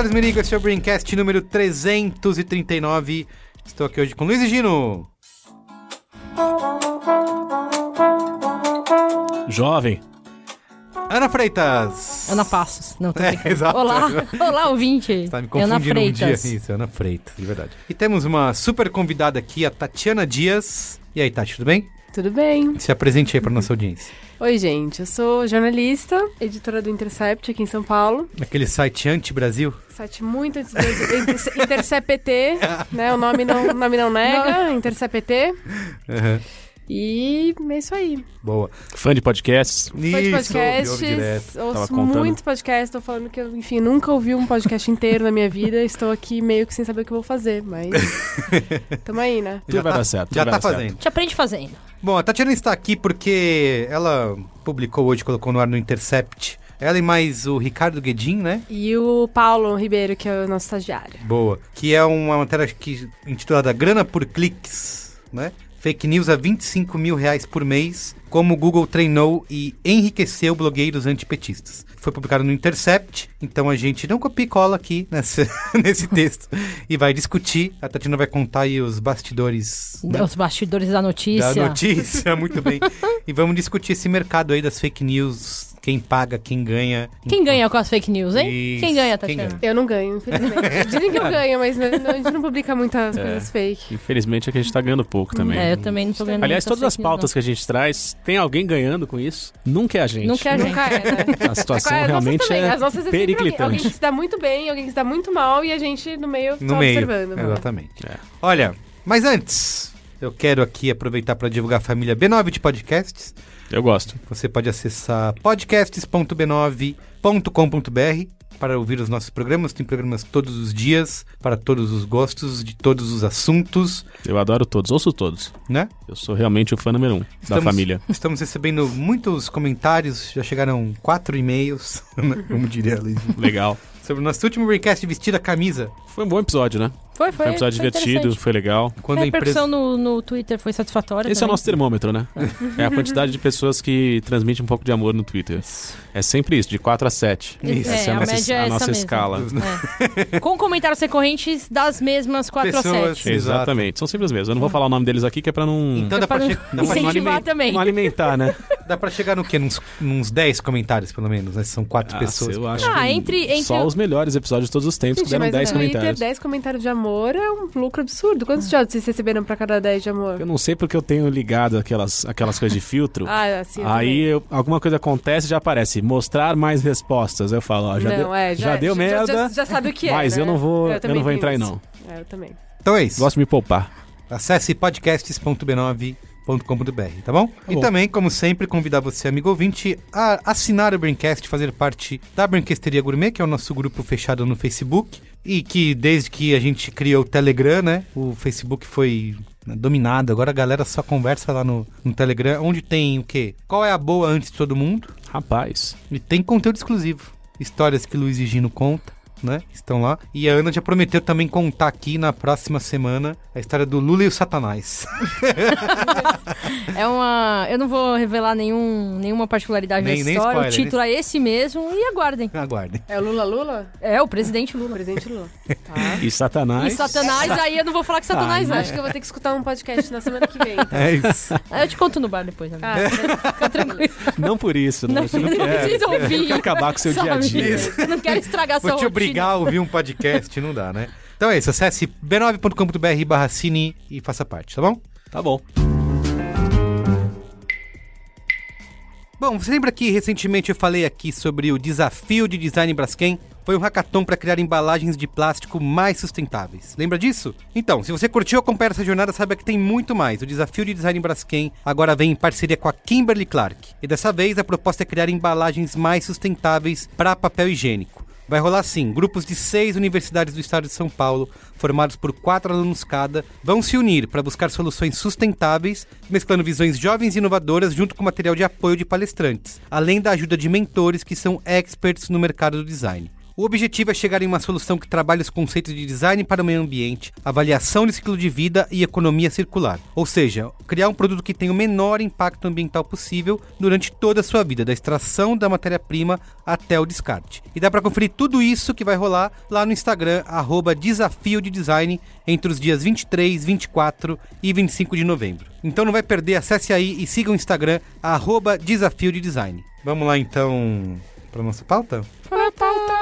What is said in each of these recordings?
Carlos é o Braincast número 339. Estou aqui hoje com Luiz e Gino. Jovem. Ana Freitas. Ana Passos. Não, tô É, exato. Olá, olá, ouvinte. Tá me Ana confundindo um dia. Freitas. Isso, Ana Freitas, de verdade. E temos uma super convidada aqui, a Tatiana Dias. E aí, Tati, tudo bem? Tudo bem? Se apresente aí para nossa audiência. Oi, gente. Eu sou jornalista, editora do Intercept aqui em São Paulo. Aquele site anti-Brasil. Site muito Inter- Intercept, né? O nome não, o nome não nega, Intercept. Aham, E é isso aí. Boa. Fã de podcasts. Fã de podcasts, ouço muito podcast. Tô falando que eu, enfim, nunca ouvi um podcast inteiro na minha vida. Estou aqui meio que sem saber o que eu vou fazer, mas. Tamo aí, né? Tudo vai dar certo. tudo Já vai tá dar certo. fazendo. Te aprende fazendo. Bom, a Tatiana está aqui porque ela publicou hoje, colocou no ar no Intercept. Ela e mais o Ricardo Guedin, né? E o Paulo Ribeiro, que é o nosso estagiário. Boa. Que é uma matéria que, intitulada Grana por Cliques, né? Fake news a 25 mil reais por mês, como o Google treinou e enriqueceu blogueiros antipetistas. Foi publicado no Intercept, então a gente não copia e cola aqui nessa, nesse texto e vai discutir. A Tatiana vai contar aí os bastidores né, Os bastidores da notícia. da notícia, muito bem. E vamos discutir esse mercado aí das fake news, quem paga, quem ganha. Quem ganha com as fake news, hein? Isso, Quem ganha, quem Tatiana? Eu não ganho, infelizmente. Dizem que eu ganho, mas não- a gente não publica muitas coisas fake. Infelizmente é que a gente tá ganhando pouco também. É, eu também não tô ganhando Aliás, todas as pautas que a gente traz, tem alguém ganhando com isso? Nunca é a gente. Não quer gente. Nunca é, né? A situação realmente também. é As nossas é sempre alguém, periclitante. que se dá muito bem, alguém que se dá muito mal e a gente no meio No só meio. observando. né? Exatamente. É. Olha, mas antes, eu quero aqui aproveitar para divulgar a família B9 de podcasts. Eu gosto. Você pode acessar podcasts.b9.com.br para ouvir os nossos programas. Tem programas todos os dias, para todos os gostos, de todos os assuntos, Eu adoro todos. Ouço todos. né? Eu sou realmente o fã número um da Estamos- família. Estamos recebendo muitos comentários, já chegaram quatro e-mails, né? como diria a Legal. sobre o nosso último recast vestir a camisa. Foi um bom episódio, né? Foi, Foi foi. um episódio foi divertido, foi legal. Quando a a empresa... no, no Twitter foi satisfatória. Esse é o também. nosso termômetro, né? É a quantidade de pessoas que transmitem um pouco de amor no Twitter. É sempre isso, de 4 a 7. Isso, É, Essa é a a nossa, média é a nossa essa mesmo. escala. É. Com comentários recorrentes das mesmas 4 a Pessoas. 7. Exatamente, são sempre os mesmos. Eu não vou falar o nome deles aqui, que é pra não, Então É dá pra, che- dá pra- incentivar também. não alimentar, né? dá pra chegar no quê? Nos, nos 10 comentários, pelo menos, né? São quatro Ah, pessoas. eu acho Ah, que entre- entre só os melhores episódios de todos os tempos que Gente, deram mas 10 no Twitter, comentários. 10 comentários de amor é um lucro absurdo. Quantos jobs vocês receberam pra cada 10 de amor? Eu não sei porque eu tenho ligado aquelas, aquelas coisas de filtro. Ah, assim, eu Aí eu- alguma coisa acontece e já aparece mostrar mais respostas. Eu falo, ó, já, não, deu, é, já, deu merda, Já, já sabe o que é. mas né? eu não vou, eu também não vou entrar aí isso. não. É, eu também. Então é isso. Gosto de me poupar. Acesse podcasts.b9.com.br, tá bom? e bom. também, como sempre, convidar você, amigo ouvinte, a assinar o Braincast, fazer parte da Brinquesteria Gourmet, que é o nosso grupo fechado no Facebook. E que desde que a gente criou o Telegram, né? O Facebook foi dominado. Agora a galera só conversa lá no, no Telegram, onde tem o quê? Qual é a boa antes de todo mundo? Rapaz, E tem conteúdo exclusivo. Histórias que Luiz e Gino conta, né? Estão lá. E a Ana já prometeu também contar aqui na próxima semana a história do Lula e o Satanás. É uma. Eu não vou revelar nenhum, nenhuma particularidade Nem- da nem história. spoiler, o título é esse mesmo e aguardem. Aguardem. É o Lula Lula? É o presidente O Lula. presidente Lula. Tá. e Satanás? E Satanás, aí eu não vou falar que Satanás Ah, é. Acho que eu vou ter que escutar um podcast na semana que vem. então. É isso. Aí eu te conto no bar depois, amigo. Ah, Fica tranquilo. Não por isso, não. Não, Você não não quer, precisa ouvir. quer acabar com o seu dia a Sabe? dia. Eu não quero estragar Vou sua te rotina. A ouvir um podcast, não dá, né? Então é isso, acesse b9.com.br barra cine e faça parte, tá bom? Tá bom. Bom, você lembra que recentemente eu falei aqui sobre o desafio de design Braskem? Foi um hackathon para criar embalagens de plástico mais sustentáveis. Lembra disso? Então, se você curtiu acompanhar essa jornada, saiba que tem muito mais. O desafio de design Braskem agora vem em parceria com a Kimberly Clark. E dessa vez a proposta é criar embalagens mais sustentáveis para papel higiênico. Vai rolar assim: grupos de seis universidades do estado de São Paulo, formados por quatro alunos cada, vão se unir para buscar soluções sustentáveis, mesclando visões jovens e inovadoras junto com material de apoio de palestrantes, além da ajuda de mentores que são experts no mercado do design. O objetivo é chegar em uma solução que trabalhe os conceitos de design para o meio ambiente, avaliação de ciclo de vida e economia circular. Ou seja, criar um produto que tenha o menor impacto ambiental possível durante toda a sua vida, da extração da matéria-prima até o descarte. E dá para conferir tudo isso que vai rolar lá no Instagram, arroba Desafio de Design, entre os dias 23, 24 e 25 de novembro. Então não vai perder, acesse aí e siga o Instagram, arroba Desafio de Design. Vamos lá então para nossa pauta? Para pauta!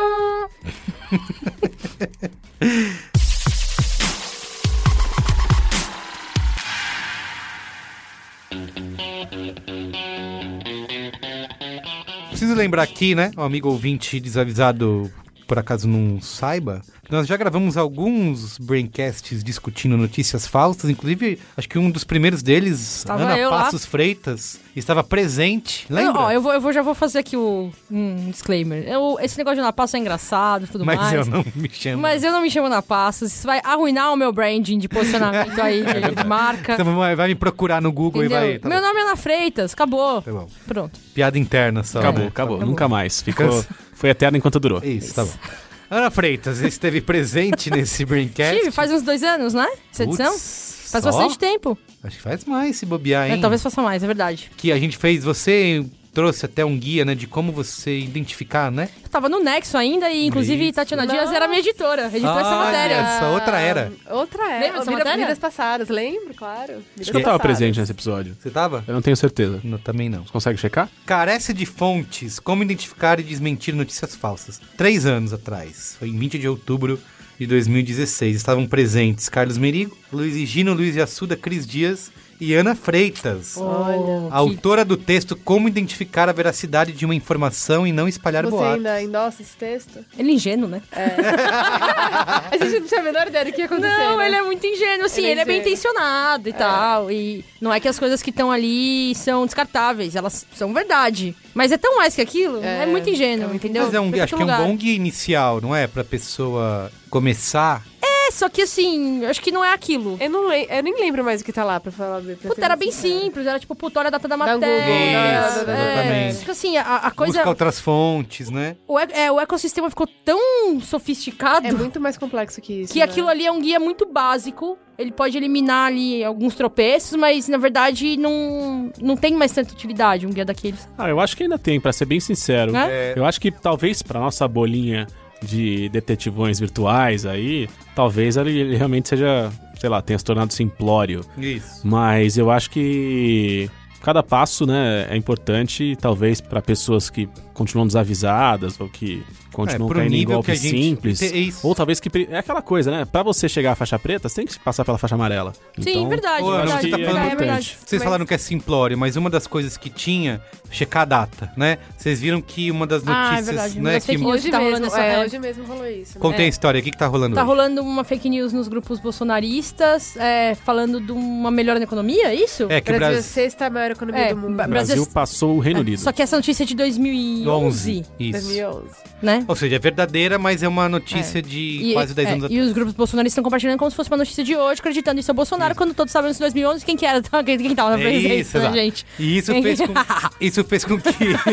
Preciso lembrar aqui, né? O amigo ouvinte desavisado, por acaso não saiba, nós já gravamos alguns braincasts discutindo notícias falsas. Inclusive, acho que um dos primeiros deles, Estava Ana eu lá. Passos Freitas, estava presente. Lembra? Ó, eu, vou, eu vou- já vou fazer aqui o um disclaimer. Eu- esse negócio de Ana Passos é engraçado e tudo Mas mais. eu não me chamo. Mas eu não me chamo Ana Passos. Isso vai arruinar o meu branding de posicionamento aí de, de marca. Então vai, vai me procurar no Google Entendeu? e vai. Tá meu bom. nome é Ana Freitas. Acabou. Tá bom. Pronto. Piada interna só. Acabou, né? acabou, Acabou. Nunca mais. Ficou. Foi eterno enquanto durou. Isso, tá bom. Ana Freitas esteve presente nesse Braincast. Tive, faz uns dois anos, né? Essa edição? Putz, Faz só? bastante tempo. Acho que faz mais se bobear, É, hein? talvez faça mais, é verdade. Que a gente fez, você trouxe até um guia, né, de como você identificar, né? Eu tava no Nexo ainda e, inclusive, Isso. Tatiana Dias era minha editora. Editou essa Olha matéria. Essa outra era. Outra era. Lembra Vida- matéria? Vidas passadas, lembro, claro. Vidas Acho que eu tava passadas. presente nesse episódio. Você tava? Eu não tenho certeza. Não, também não. Você consegue checar? Carece de fontes, como identificar e desmentir notícias falsas. Três anos atrás, foi em 20 de outubro de 2016. Estavam presentes Carlos Merigo, Luiz Gino, Luiz Assuda, Cris Dias e Ana Freitas. Olha. Autora do texto Como Identificar a Veracidade de uma Informação e Não Espalhar Você Boatos. ainda endossa esse texto? Ele é ingênuo, né? A gente não tinha a menor ideia do que ia acontecer. Não, né? ele é muito ingênuo, assim, Ele é ele é bem ingênuo. intencionado e tal. E não é que as coisas que estão ali são descartáveis, elas são verdade. Mas é tão mais que aquilo, é, É, muito ingênuo, é entendeu? Mas é um, acho que é um bom guia inicial, não é? Pra pessoa começar. É, só que assim, acho que não é aquilo. Eu, não lem- eu nem lembro mais o que tá lá pra falar. pra Puta, era bem simples, era tipo, puta, olha a data da Google, matéria. Isso, da- da- é, exatamente. Tipo assim, a, a coisa. Busca outras fontes, né? O, e- é, o ecossistema ficou tão sofisticado É muito mais complexo que isso. que né? aquilo ali é um guia muito básico. Ele pode eliminar ali alguns tropeços, mas na verdade não, não tem mais tanta utilidade um guia daqueles. Ah, eu acho que ainda tem, pra ser bem sincero. Né? É, Eu acho que talvez pra nossa bolinha de detetivões virtuais aí, talvez ele, realmente seja, sei lá, tenha se tornado simplório. Isso. Mas eu acho que cada passo, né, é importante, talvez pra pessoas que continuam desavisadas ou que continuam É, caindo em nível golpes que a gente- simples. é isso. Ou talvez que. É aquela coisa, né? Pra você chegar à faixa preta, você tem que passar pela faixa amarela. Sim, Então, verdade, Pô, verdade. você tá é falando é verdade. Vocês Mas- falaram que é simplório, mas uma das coisas que tinha, checar a data, né? Vocês viram que uma das Ah, é notícias, verdade, né, que fake news. Hoje Tá rolando mesmo, essa- é, é. hoje mesmo rolou isso. né? Contém a É. história, o que que tá rolando Tá hoje? rolando uma fake news nos grupos bolsonaristas, é, falando de uma melhora na economia, é isso? É que o Brasil é a sexta maior economia É, do mundo. O Brasil Brasil- passou o Reino Unido. Só que essa notícia é de 2011, Isso. 2011. né? Ou seja, é verdadeira, mas é uma notícia de quase 10 é, anos e atrás. os grupos bolsonaristas estão compartilhando como se fosse uma notícia de hoje, acreditando isso ao Bolsonaro, quando todos sabemos em 2011 quem que era, quem, quem tava na É presidência, isso, né, gente? E isso fez com, isso fez com que...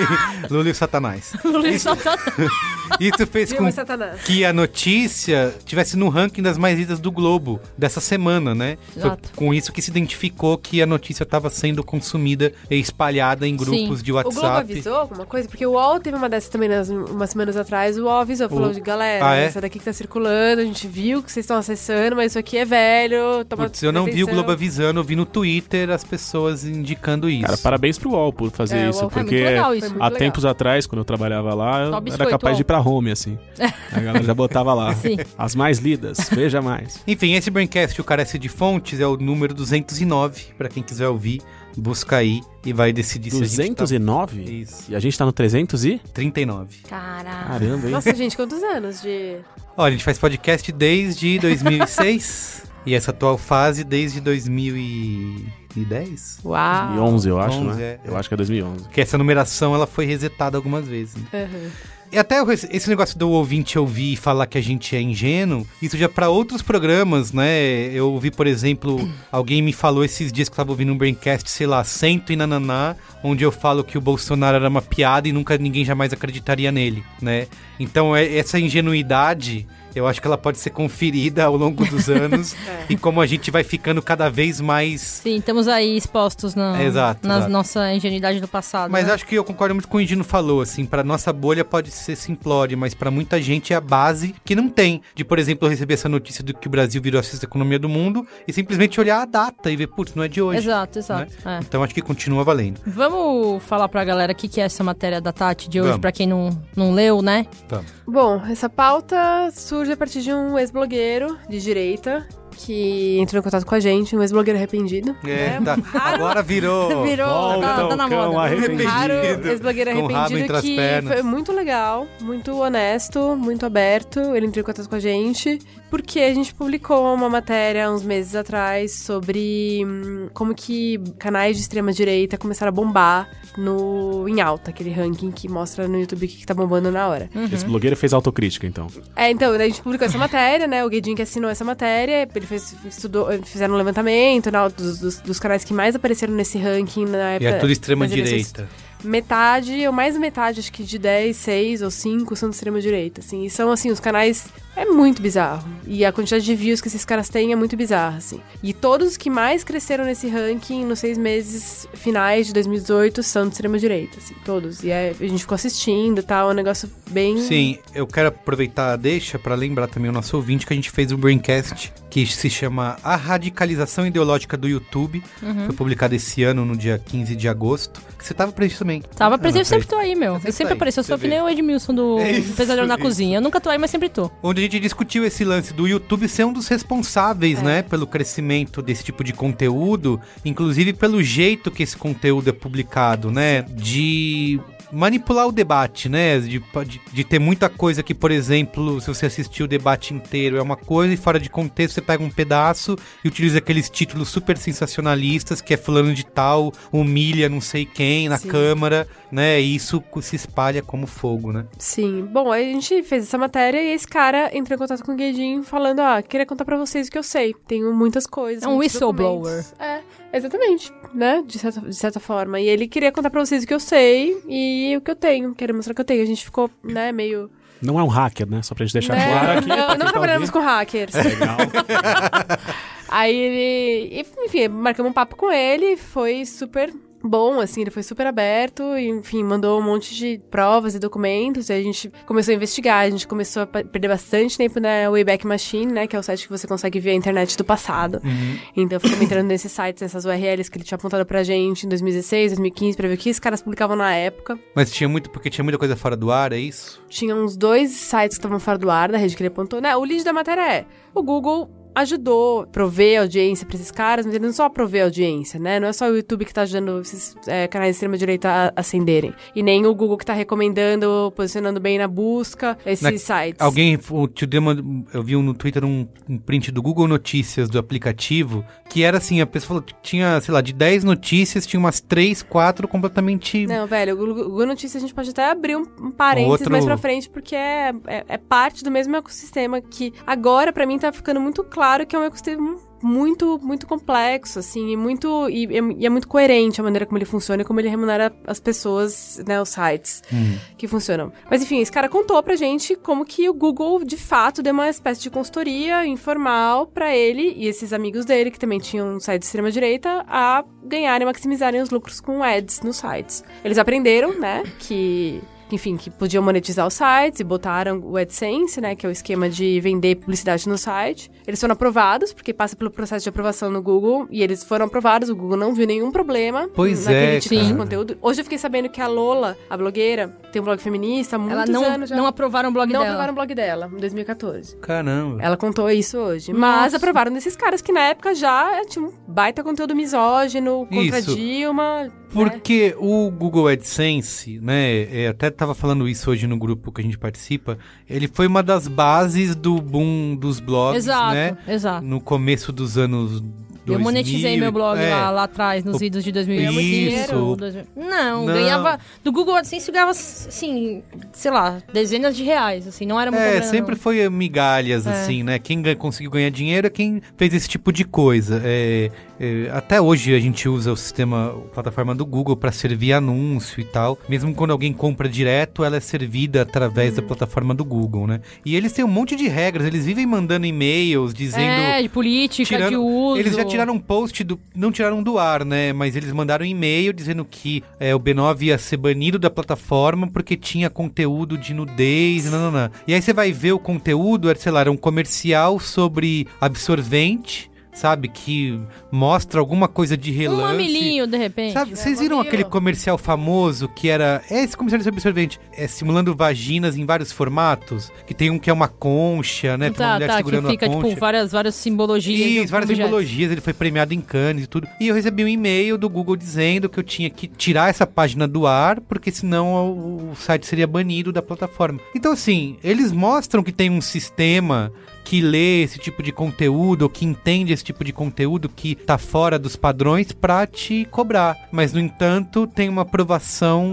Lula e o Satanás. Luiz Santana. Isso fez com Satanás? que a notícia tivesse no ranking das mais lidas do Globo dessa semana, né? Foi Exato. com isso que se identificou que a notícia estava sendo consumida e espalhada em grupos Sim. de O Globo WhatsApp. avisou alguma coisa? Porque o UOL teve uma dessas também nas, umas semanas atrás. O UOL avisou, falou O- de galera, Ah, é? essa daqui que tá circulando, a gente viu que vocês estão acessando, mas isso aqui é velho. Toma Putz, eu não vi o atenção. Globo avisando, eu vi no Twitter as pessoas indicando isso. Cara, parabéns pro UOL por fazer É, o isso, É porque legal isso. Há legal. tempos atrás, quando eu trabalhava lá, eu Só era biscoito, capaz de ir pra home, assim. A galera já botava lá. Sim. As mais lidas, veja mais. Enfim, esse Braincast, o Carece de Fontes, é o número 209, pra quem quiser ouvir, busca aí e vai decidir se a gente 209? tá... Isso, E a gente tá no 300 e? 39. Caraca. Caramba, hein? Nossa, gente, quantos anos de. Olha, a gente faz podcast desde 2006 e essa atual fase desde 2010. Uau. 2011, eu acho, 11, né? é. Eu acho que é 2011. Que essa numeração ela foi resetada algumas vezes. né? Uhum. E até esse negócio do ouvinte ouvir e falar que a gente é ingênuo, isso já pra outros programas, né? Eu ouvi, por exemplo, alguém me falou esses dias que eu tava ouvindo um Braincast, sei lá, cento e nananá, onde eu falo que o Bolsonaro era uma piada e nunca ninguém jamais acreditaria nele, né? Então, é- essa ingenuidade... Eu acho que ela pode ser conferida ao longo dos anos e como a gente vai ficando cada vez mais Sim, estamos aí expostos na, Exato, na exato. nossa ingenuidade do passado. Mas né? acho que eu concordo muito com o Indino falou, assim, pra nossa bolha pode ser simplório, mas pra muita gente é a base que não tem. De, por exemplo, receber essa notícia do que o Brasil virou a sexta economia do mundo e simplesmente olhar a data e ver, putz, não é de hoje. Exato, exato. é. Então acho que continua valendo. Vamos falar pra galera o que, que é essa matéria da Tati de hoje, Vamos. pra quem não, não leu, né? Vamos. Bom, essa pauta surge a partir de um ex-blogueiro de direita que entrou em contato com a gente, um ex-blogueiro arrependido. É, né? tá. Agora virou. Virou, Volta tá, tá na moda. arrependido. Raro ex-blogueiro arrependido entre as que pernas. foi muito legal, muito honesto, muito aberto. Ele entrou em contato com a gente porque a gente publicou uma matéria uns meses atrás sobre hum, como que canais de extrema direita começaram a bombar no em alta, aquele ranking que mostra no YouTube o que, que tá bombando na hora. Esse blogueiro fez autocrítica, então. É, então, a gente publicou essa matéria, né? O Guedin que assinou essa matéria, ele fez, estudou, fizeram um levantamento né, dos, dos, dos canais que mais apareceram nesse ranking na E época. é tudo extrema das eleições. Metade, ou mais metade, acho que de 10, 6 ou 5 são de extrema direita, assim. E são, assim, os canais... É muito bizarro. E a quantidade de views que esses caras têm é muito bizarra, assim. E todos os que mais cresceram nesse ranking nos seis meses finais de 2018 são de extrema direita, assim. Todos. E aí a gente ficou assistindo e tal, é um negócio bem... Sim, eu quero aproveitar a deixa pra lembrar também o nosso ouvinte que a gente fez um Braincast que se chama A Radicalização Ideológica do YouTube. Uhum. Foi publicado esse ano, no dia 15 de agosto. Que você tava presente também. Tava presente, eu sempre tô aí, meu. sempre Eu sempre tá apareço, eu sou você que nem o Edmilson do É isso, Pesadelo na isso. Cozinha. Eu nunca tô aí, mas sempre tô. Onde a gente discutiu esse lance do YouTube ser um dos responsáveis, É. né, pelo crescimento desse tipo de conteúdo, inclusive pelo jeito que esse conteúdo é publicado, né, de manipular o debate, né, de, de, de ter muita coisa que, por exemplo, se você assistir o debate inteiro é uma coisa e fora de contexto você pega um pedaço e utiliza aqueles títulos super sensacionalistas que é fulano de tal, humilha não sei quem na Sim. câmara, né, e isso se espalha como fogo, né. Sim. Bom, a gente fez essa matéria e esse cara entrou em contato com o Guedin falando, ah, queria contar pra vocês o que eu sei. Tenho muitas coisas. É um whistleblower. documentos." É, exatamente, né? De certa, de certa forma. E ele queria contar pra vocês o que eu sei e o que eu tenho. Queria mostrar o que eu tenho. A gente ficou, né, meio... Não é um hacker, né? Só pra gente deixar né? claro aqui. Não, não tá trabalhamos com hackers. Legal. Aí ele. Enfim, marcamos um papo com ele, foi super bom, assim, ele foi super aberto, e, enfim, mandou um monte de provas e documentos, e a gente começou a investigar, a gente começou a perder bastante tempo na Wayback Machine, né, que é o site que você consegue ver a internet do passado. Então, eu ficava entrando nesses sites, nessas URLs que ele tinha apontado pra gente em 2016, 2015, pra ver o que os caras publicavam na época. Mas tinha muito, porque tinha muita coisa fora do ar, é isso? Tinha uns dois sites que estavam fora do ar da rede que ele apontou, né? O lead da matéria é: o Google ajudou a prover audiência pra esses caras, mas ele não só provê audiência, né? Não é só o YouTube que tá ajudando esses é, canais de extrema-direita a ascenderem. E nem o Google que tá recomendando, posicionando bem na busca esses Na- sites. Alguém, eu vi um no Twitter um, um print do Google Notícias do aplicativo, que era assim, a pessoa falou que tinha, sei lá, de 10 notícias, tinha umas 3, 4 completamente... Não, velho, o Google, Notícias a gente pode até abrir um, um parênteses Outro- mais pra frente, porque é, é, é parte do mesmo ecossistema que agora, pra mim, tá ficando muito claro que é um ecossistema muito, muito complexo, assim, e muito. E, é- e é muito coerente a maneira como ele funciona e como ele remunera as pessoas, né, os sites Hum. que funcionam. Mas enfim, esse cara contou pra gente como que o Google, de fato, deu uma espécie de consultoria informal pra ele e esses amigos dele, que também tinham um site de extrema-direita, a ganharem, maximizarem os lucros com ads nos sites. Eles aprenderam, né, que... Enfim, que podiam monetizar os sites e botaram o AdSense, né? Que é o esquema de vender publicidade no site. Eles foram aprovados, porque passa pelo processo de aprovação no Google. E eles foram aprovados, o Google não viu nenhum problema Pois naquele é, tipo de cara. conteúdo. Hoje eu fiquei sabendo que a Lola, a blogueira, tem um blog feminista há muitos Ela não, anos já. não aprovaram o blog Não dela. aprovaram o blog dela, em 2014. Caramba. Ela contou isso hoje. Mas Nossa. aprovaram desses caras que na época já tinham um baita conteúdo misógino contra Isso. Dilma. né? Porque o Google AdSense, né, é, até tava falando isso hoje no grupo que a gente participa, ele foi uma das bases do boom dos blogs, Exato, né? exato. No começo dos anos Eu monetizei 2000, meu blog é. lá, lá atrás, nos O- idos de 2000. Isso. 2000. Não, Não. ganhava... Do Google AdSense eu ganhava, assim, sei lá, dezenas de reais, assim, não era muita É, grana, sempre não. foi migalhas, É. assim, né? Quem conseguiu ganhar dinheiro é quem fez esse tipo de coisa. É, até hoje a gente usa o sistema, a plataforma do Google para servir anúncio e tal. Mesmo quando alguém compra direto, ela é servida através Hum. da plataforma do Google, né? E eles têm um monte de regras, eles vivem mandando e-mails dizendo. É, de política, tirando- de uso. Eles já tiraram um post do. Não tiraram do ar, né? Mas eles mandaram um e-mail dizendo que é, o B9 ia ser banido da plataforma porque tinha conteúdo de nudez e nananã. E aí você vai ver o conteúdo, era, sei lá, era um comercial sobre absorvente, sabe? Que mostra alguma coisa de Um relance. mamilinho, de repente. Sabe, né? vocês viram aquele comercial famoso que era. É esse comercial de absorvente. É simulando vaginas em vários formatos. Que tem um que é uma concha, né? Tem uma Tá, mulher tá, que segurando fica, a concha. tipo, várias, várias simbologias. Isso, várias objetos. simbologias, ele foi premiado em Cannes e tudo. E eu recebi um e-mail do Google dizendo que eu tinha que tirar essa página do ar, porque senão o site seria banido da plataforma. Então, assim, eles mostram que tem um sistema que lê esse tipo de conteúdo, ou que entende esse tipo de conteúdo que tá fora dos padrões pra te cobrar. Mas, no entanto, tem uma aprovação.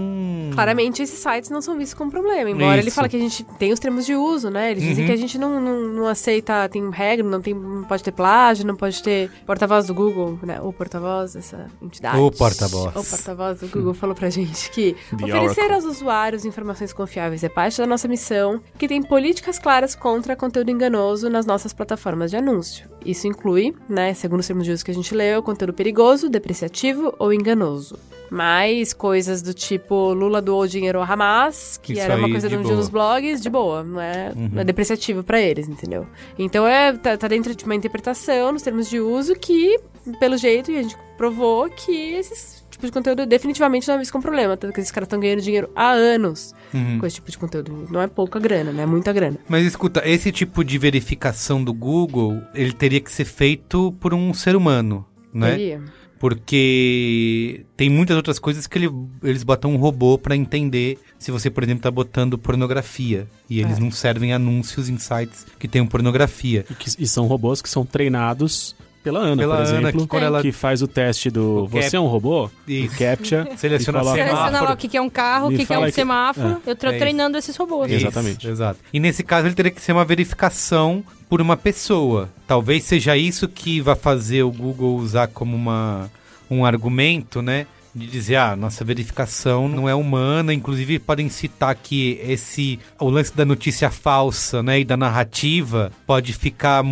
Claramente, esses sites não são vistos como problema. Embora ele Isso. fala que a gente tem os termos de uso, né? Eles dizem Uhum. que a gente não, não, não aceita, tem regra, não, tem, não pode ter plágio, não pode ter porta-voz do Google, né? O porta-voz dessa entidade. O porta-voz. O porta-voz do Google falou pra gente que The oferecer Oracle. aos usuários informações confiáveis é parte da nossa missão, que tem políticas claras contra conteúdo enganoso nas nossas plataformas de anúncio. Isso inclui, né, segundo os termos de uso que a gente leu, conteúdo perigoso, depreciativo ou enganoso. Mais coisas do tipo Lula doou dinheiro ao Hamas, que Isso era uma coisa de um boa. dos blogs, de boa, não é, Uhum. não é depreciativo pra eles, entendeu? Então é tá, tá dentro de uma interpretação nos termos de uso que, pelo jeito, a gente provou que esses tipos de conteúdo definitivamente não é visto como problema, tanto que esses caras estão ganhando dinheiro há anos Uhum. com esse tipo de conteúdo. Não é pouca grana, né? É muita grana. Mas escuta, esse tipo de verificação do Google, ele teria que ser feito por um ser humano, né? Teria. Porque tem muitas outras coisas que ele- eles botam um robô pra entender se você, por exemplo, tá botando pornografia. E eles É. não servem anúncios em sites que tenham pornografia. E, que- e são robôs que são treinados pela Ana, Pela por Ana, exemplo, que quando ela- que faz o teste do O Você cap- é um robô? Isso. CAPTCHA. Seleciona coloca- semáforo. Seleciona lá o que que é um carro, o que que é um que- semáforo. Eu tô É isso. treinando esses robôs. Isso. Exatamente. Exato. E nesse caso ele teria que ser uma verificação por uma pessoa. Talvez seja isso que vai fazer o Google usar como uma, um argumento, né? De dizer, ah, nossa verificação não é humana. Inclusive, podem citar que esse. O lance da notícia falsa, né? E da narrativa pode ficar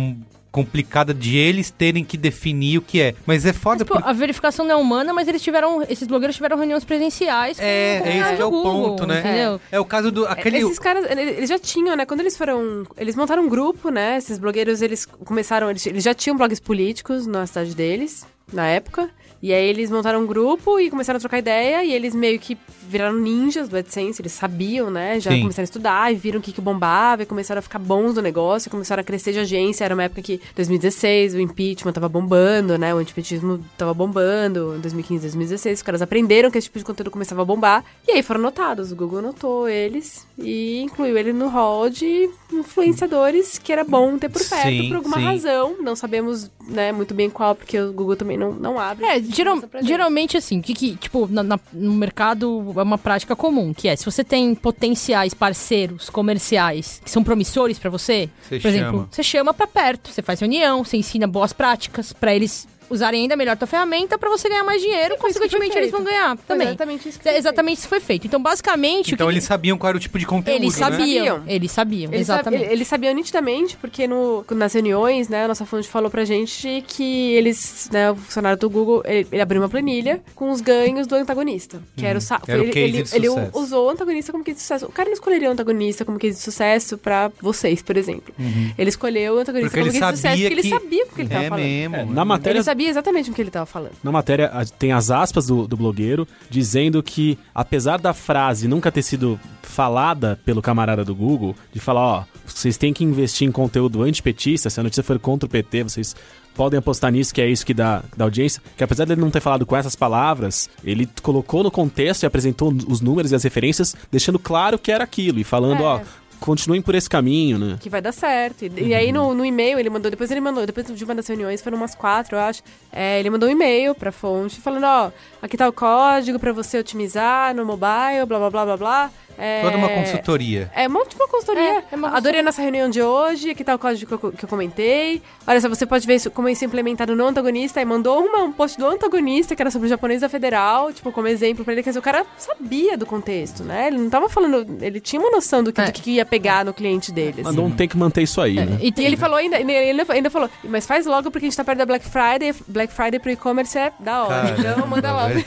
complicada de eles terem que definir o que é. Mas é foda Mas, pô, porque. a verificação não é humana, mas eles tiveram. Esses blogueiros tiveram reuniões presenciais. com- É, com é isso o que é o Google, ponto, né? Entendeu? É o caso do. Aquele. Esses caras, ele- eles já tinham, né? Quando eles foram. Eles montaram um grupo, né? Esses blogueiros, eles começaram. Eles, eles já tinham blogs políticos na cidade deles, na época. E aí eles montaram um grupo e começaram a trocar ideia. E eles meio que viraram ninjas do AdSense, eles sabiam, né? Já Sim. começaram a estudar e viram o que, que bombava. E começaram a ficar bons do negócio. Começaram a crescer de agência. Era uma época que, 2016, o impeachment tava bombando, né? O antipetismo tava bombando. Em 2015, 2016, os caras aprenderam que esse tipo de conteúdo começava a bombar. E aí foram notados. O Google notou eles e incluiu ele no hall de influenciadores que era bom ter por perto Sim, por alguma sim. razão. Não sabemos, né, muito bem qual, porque o Google também não, não abre. É, geral- geralmente assim, que, que tipo, na- na- no mercado é uma prática comum, que é, se você tem potenciais parceiros comerciais que são promissores pra você, Você por exemplo, chama. você chama pra perto, você faz reunião, você ensina boas práticas pra eles usarem ainda melhor a tua ferramenta pra você ganhar mais dinheiro, foi foi consequentemente eles vão ganhar Foi também. exatamente isso que É, foi exatamente isso foi feito. Então, basicamente, Então o que eles sabiam qual era o tipo de conteúdo. eles né? sabiam, Sabiam. eles sabiam, Eles, sab- exatamente. eles sabiam nitidamente, porque no, nas reuniões, né, a nossa fonte falou pra gente que eles, né, o funcionário do Google, ele, ele abriu uma planilha com os ganhos do antagonista. Que era o, sa- Era o ele, case ele, de ele sucesso. usou o antagonista como case de sucesso. O cara não escolheria o antagonista como case de sucesso pra vocês, por exemplo. Ele escolheu o antagonista Porque como case de sucesso sabia porque que... ele sabia o que ele tava é falando. mesmo. É, na matéria Ele sabia exatamente o que ele tava falando. Na matéria tem as aspas do, do blogueiro dizendo que, apesar da frase nunca ter sido falada pelo camarada do Google, de falar, ó, vocês têm que investir em conteúdo antipetista, se a notícia for contra o PT, vocês podem apostar nisso, que é isso que dá, dá audiência, que apesar dele não ter falado com essas palavras, ele colocou no contexto e apresentou os números e as referências, deixando claro que era aquilo, e falando, É. ó, continuem por esse caminho, né? que vai dar certo. E, e aí no, no e-mail ele mandou, depois ele mandou, depois de uma das reuniões, foram umas quatro, eu acho, é, ele mandou um e-mail pra fonte falando, ó, aqui tá o código pra você otimizar no mobile, blá blá blá blá blá. É, Toda uma consultoria. É uma última consultoria. É, é uma Adorei a nossa reunião de hoje, aqui tá o código que eu, que eu comentei. Olha só, você pode ver isso, como isso é implementado no antagonista. E mandou uma, um post do antagonista, que era sobre o japonês da Federal, tipo, como exemplo pra ele. Quer dizer, o cara sabia do contexto, né? Ele não tava falando... Ele tinha uma noção do que, É. do que ia pegar no cliente deles. Mandou um tem que manter isso aí, né? E, E ele falou ainda, ele ainda, falou, mas faz logo porque a gente tá perto da Black Friday. Black Friday pro e-commerce é da hora. Caramba, então manda logo.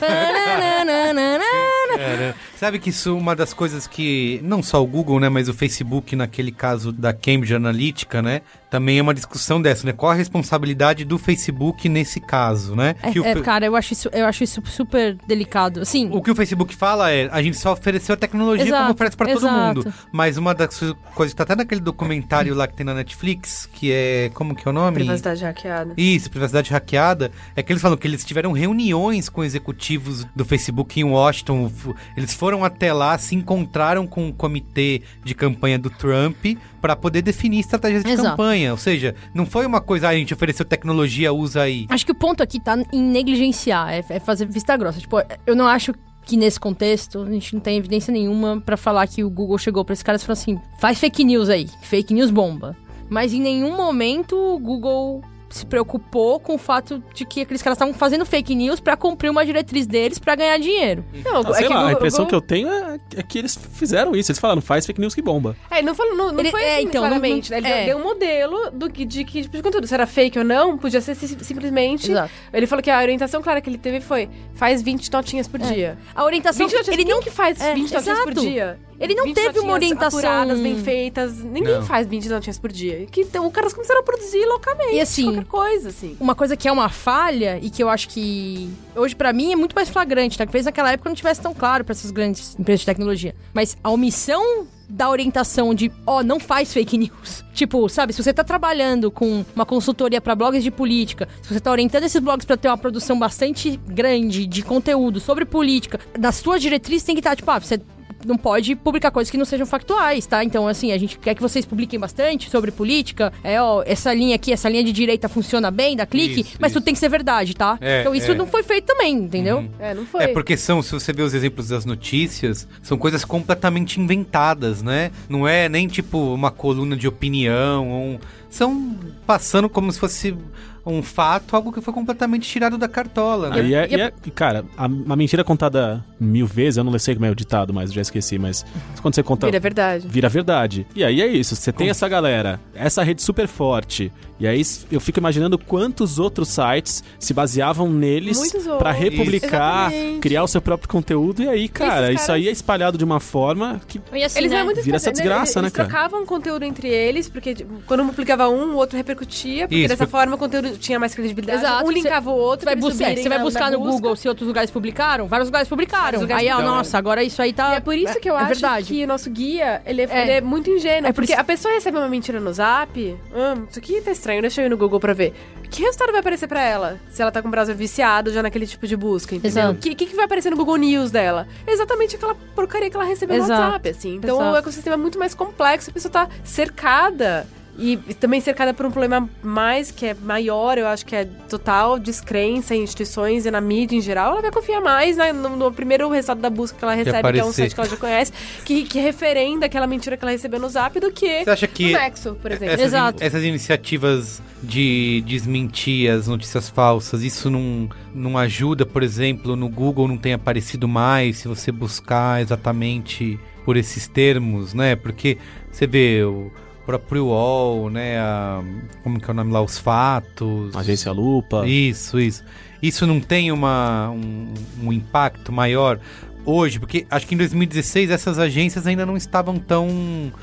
Cara, sabe que isso é uma das coisas que não só o Google, né, mas o Facebook naquele caso da Cambridge Analytica, né, também é uma discussão dessa, né? Qual a responsabilidade do Facebook nesse caso, né? É, Que o é, cara, eu acho, isso, eu acho isso super delicado. Assim, O que o Facebook fala é, a gente só ofereceu a tecnologia Exato, como oferece pra todo mundo. Mas uma das coisas que tá até naquele documentário lá que tem na Netflix, que é, como que é o nome? Privacidade hackeada. Isso, privacidade hackeada. É que eles falam que eles tiveram reuniões com executivos do Facebook em Washington. Eles foram até lá, se encontraram com o comitê de campanha do Trump para poder definir estratégias de Exato. campanha. Ou seja, não foi uma coisa, ah, a gente ofereceu tecnologia, usa aí. acho que o ponto aqui tá em negligenciar, é, é fazer vista grossa. Tipo, eu não acho que nesse contexto a gente não tem evidência nenhuma pra falar que o Google chegou pra esses caras e falou assim: faz fake news aí, fake news bomba. Mas em nenhum momento o Google se preocupou com o fato de que aqueles caras estavam fazendo fake news pra cumprir uma diretriz deles pra ganhar dinheiro. Não, Ah, sei é que lá, o a Google- impressão o que eu tenho é, é que eles fizeram isso. Eles falaram, faz fake news que bomba. É, não, falou, não, não Ele- foi é, assim, então, não- claramente. não- né? Ele é. deu um modelo do que, de que tipo de conteúdo. Se era fake ou não, podia ser si- simplesmente... Exato. Ele falou que a orientação clara que ele teve foi faz 20 notinhas por É. dia. A orientação 20 notinhas, ele não que faz é, 20 notinhas por exato. dia? Ele não 20 teve uma orientação- apuradas, bem feitas. Ninguém Não. faz 20 notinhas por dia. Que, então, os caras começaram a produzir loucamente. E assim, qualquer coisa, assim. Uma coisa que é uma falha e que eu acho que hoje pra mim é muito mais flagrante, tá? Que fez naquela época não tivesse tão claro pra essas grandes empresas de tecnologia. Mas a omissão da orientação de, ó, não faz fake news. Tipo, sabe, se você tá trabalhando com uma consultoria pra blogs de política, se você tá orientando esses blogs pra ter uma produção bastante grande de conteúdo sobre política, nas suas diretrizes tem que estar, tipo, ah, você não pode publicar coisas que não sejam factuais, tá? Então, assim, a gente quer que vocês publiquem bastante sobre política. É, ó, essa linha aqui, essa linha de direita funciona bem, dá clique, Isso, mas isso. tudo tem que ser verdade, tá? É, então isso é. não foi feito também, entendeu? É, não foi. É, porque são, se você ver os exemplos das notícias, são coisas completamente inventadas, né? Não é nem tipo uma coluna de opinião, ou um- são passando como se fosse um fato, algo que foi completamente tirado da cartola, né? Aí é, e é- e é- e, cara, a, a mentira contada mil vezes, eu não sei como é o ditado, mas já esqueci, mas quando você conta. Vira verdade. Vira verdade. E aí é isso, você tem essa galera, essa rede super forte, e aí eu fico imaginando quantos outros sites se baseavam neles outros. republicar, Exatamente. criar o seu próprio conteúdo, e aí, cara, Esses isso aí caras- é espalhado de uma forma que. Assim, Eles né? eram muito Vira essa desgraça, eles, né, cara? Eles trocavam conteúdo entre eles, porque tipo, quando um publicava um, o outro repercutia, porque Isso, dessa porque- forma o conteúdo tinha mais credibilidade. Exato, Um linkava o outro. Você vai, buscar, você vai buscar no busca. Google se outros lugares publicaram? Vários lugares publicaram. Vários lugares Aí, ó, publicaram. nossa, agora isso aí tá. E é por isso que eu é acho verdade. que o nosso guia, ele é, É. ele é muito ingênuo. É por porque isso- a pessoa recebe uma mentira no zap, hum, isso aqui tá estranho, deixa eu ir no Google pra ver. Que resultado vai aparecer pra ela? Se ela tá com o browser viciado já naquele tipo de busca, entendeu? O Exato. que, que, que vai aparecer no Google News dela? Exatamente aquela porcaria que ela recebeu Exato. no WhatsApp, assim. Então Exato. o ecossistema é muito mais complexo, a pessoa tá cercada. E também cercada por um problema mais, que é maior, eu acho que é total descrença em instituições e na mídia em geral. Ela vai confiar mais né, no, no primeiro resultado da busca que ela recebe, que é um site que ela já conhece, que, que referenda aquela mentira que ela recebeu no zap do que Você acha que no Nexo, por exemplo. essas, Exato. essas iniciativas de desmentir as notícias falsas, isso não, não ajuda, por exemplo, no Google não tem aparecido mais, se você buscar exatamente por esses termos, né? Porque você vê o próprio UOL, né? a- como que é o nome lá? Os fatos. Agência Lupa. Isso, isso. Isso não tem uma, um, um impacto maior hoje? Porque acho que em 2016 essas agências ainda não estavam tão,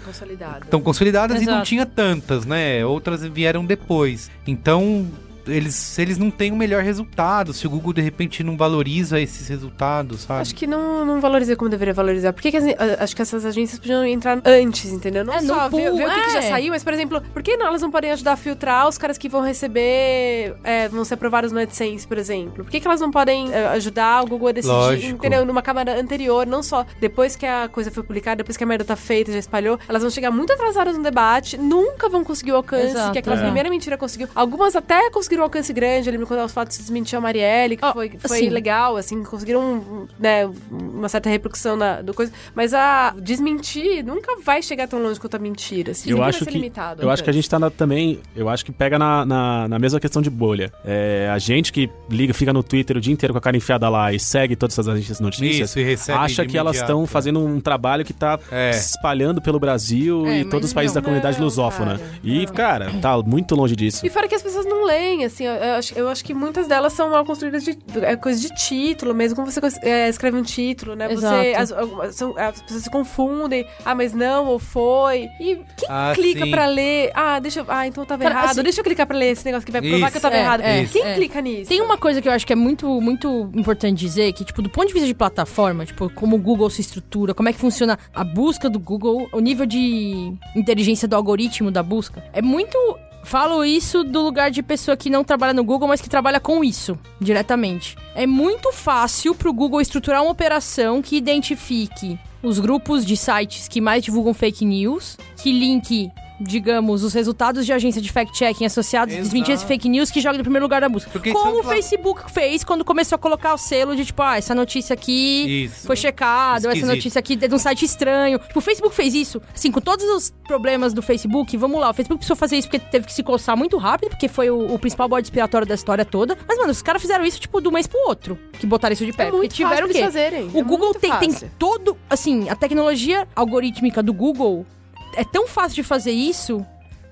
Consolidado. tão consolidadas e não Exato. tinha tantas, né? Outras vieram depois. Então, eles, eles não têm o melhor resultado, se o Google de repente não valoriza esses resultados, sabe? Acho que não, não valoriza como deveria valorizar. Por que, que as- acho que essas agências podiam entrar antes, entendeu? Não É, só ver, ver o que, que já é. saiu, mas, por exemplo, por que não, elas não podem ajudar a filtrar os caras que vão receber, é, vão ser aprovados no AdSense, por exemplo? Por que, que elas não podem é, ajudar o Google a decidir, Lógico. entendeu? Numa câmara anterior, não só depois que a coisa foi publicada, depois que a merda tá feita, já espalhou, elas vão chegar muito atrasadas no debate, nunca vão conseguir o alcance Exato, que aquela é. primeira mentira conseguiu. Algumas até conseguiram um alcance grande, eu lembro quando os fatos desmentiam a Marielle, que Ó, foi, foi assim, legal, assim, conseguiram, né, uma certa repercussão na, do coisa. Mas a desmentir nunca vai chegar tão longe quanto a mentira. Assim, Eu acho vai ser que limitado. eu acho que a gente tá na- também, eu acho que pega na, na, na mesma questão de bolha. É, a gente que liga, fica no Twitter o dia inteiro com a cara enfiada lá e segue todas essas agências de notícias, Isso, e recebe acha de que elas estão fazendo um trabalho que tá É. se espalhando pelo Brasil É, e todos os países não, da comunidade não, lusófona. cara, e, cara, tá muito longe disso. E fora que as pessoas não leem, assim, eu, eu acho, eu acho que muitas delas são mal construídas de é, coisa de título, mesmo como você é, escreve um título, né? Você, as, as- são- as pessoas se confundem, ah, mas não, ou foi. E quem Ah, clica sim. pra ler? Ah, deixa eu. Ah, então tava Cara, errado. assim- deixa eu clicar pra ler esse negócio que vai provar Isso. que eu tava É, errado. é, quem é. clica nisso? Tem uma coisa que eu acho que é muito, muito importante dizer, que, tipo, do ponto de vista de plataforma, tipo, como o Google se estrutura, como é que funciona a busca do Google, o nível de inteligência do algoritmo da busca, é muito. Falo isso do lugar de pessoa que não trabalha no Google, mas que trabalha com isso diretamente. É muito fácil pro Google estruturar uma operação que identifique os grupos de sites que mais divulgam fake news, que linke digamos, os resultados de agência de fact-checking associados, Exato. desmentir esse fake news que joga no primeiro lugar da busca. Porque Como é o Facebook fez quando começou a colocar o selo de tipo, ah, essa notícia aqui Isso. foi checada, essa notícia aqui é de um site estranho. Tipo, o Facebook fez isso. Assim, com todos os problemas do Facebook, vamos lá, o Facebook precisou fazer isso porque teve que se coçar muito rápido, porque foi o, o principal bode expiatório da história toda. Mas, mano, os caras fizeram isso, tipo, do mês pro outro, que botaram isso de pé. É muito tiveram fácil o quê? fazerem. O É Google tem, tem todo. Assim, a tecnologia algorítmica do Google é tão fácil de fazer isso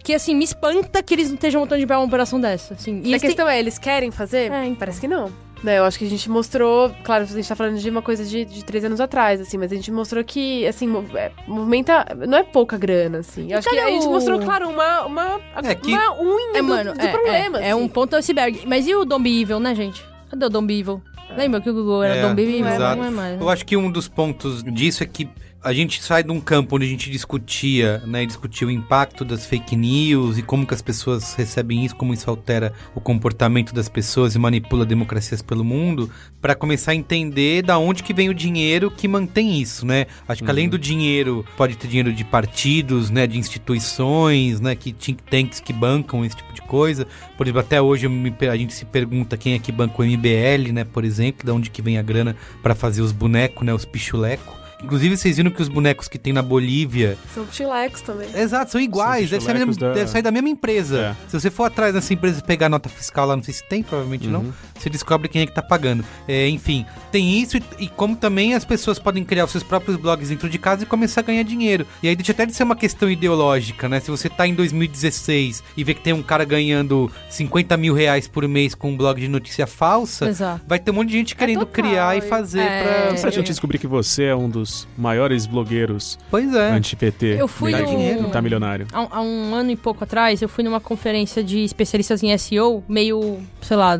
que, assim, me espanta que eles não estejam montando de pé uma operação dessa. Assim. E a têm- questão é, eles querem fazer? É, então. Parece que não. Né, eu acho que a gente mostrou, claro, a gente tá falando de uma coisa de, de três anos atrás, assim, mas a gente mostrou que, assim, mov- é, movimenta, não é pouca grana, assim. Eu acho que cadê a gente o- mostrou, claro, uma, uma, É que- uma unha É, do, mano, do é, problema, é, é assim. um ponto iceberg. Mas e o Don't Be Evil, né, gente? Cadê o Don't Be Evil? Lembra que o Google era É, Don't Be Evil? exato. Não é mais. né? Eu acho que um dos pontos disso é que a gente sai de um campo onde a gente discutia, né, discutia o impacto das fake news e como que as pessoas recebem isso, como isso altera o comportamento das pessoas e manipula democracias pelo mundo, para começar a entender da onde que vem o dinheiro que mantém isso, né? Acho que além do dinheiro, pode ter dinheiro de partidos, né, de instituições, né, que think tanks que bancam esse tipo de coisa. Por exemplo, até hoje a gente se pergunta quem é que banca o MBL, né, por exemplo, de onde que vem a grana para fazer os bonecos, né, os pichulecos. Inclusive, vocês viram que os bonecos que tem na Bolívia. São chilecos também. Exato, são iguais, São deve, mesma- pichulecos da- deve sair da mesma empresa. É. Se você for atrás dessa empresa e pegar a nota fiscal lá, não sei se tem, provavelmente Uhum. não, você descobre quem é que tá pagando. É, enfim, tem isso e, e como também as pessoas podem criar os seus próprios blogs dentro de casa e começar a ganhar dinheiro. E aí deixa até de ser uma questão ideológica, né? Se você tá em 2016 e vê que tem um cara ganhando 50 mil reais por mês com um blog de notícia falsa, Exato. vai ter um monte de gente querendo total, criar e fazer é, pra... Se a gente descobrir que você é um dos maiores blogueiros Pois é. anti-PT, Eu fui Dá no... dinheiro, tá milionário. Há, um- há um ano e pouco atrás, eu fui numa conferência de especialistas em SEO, meio, sei lá,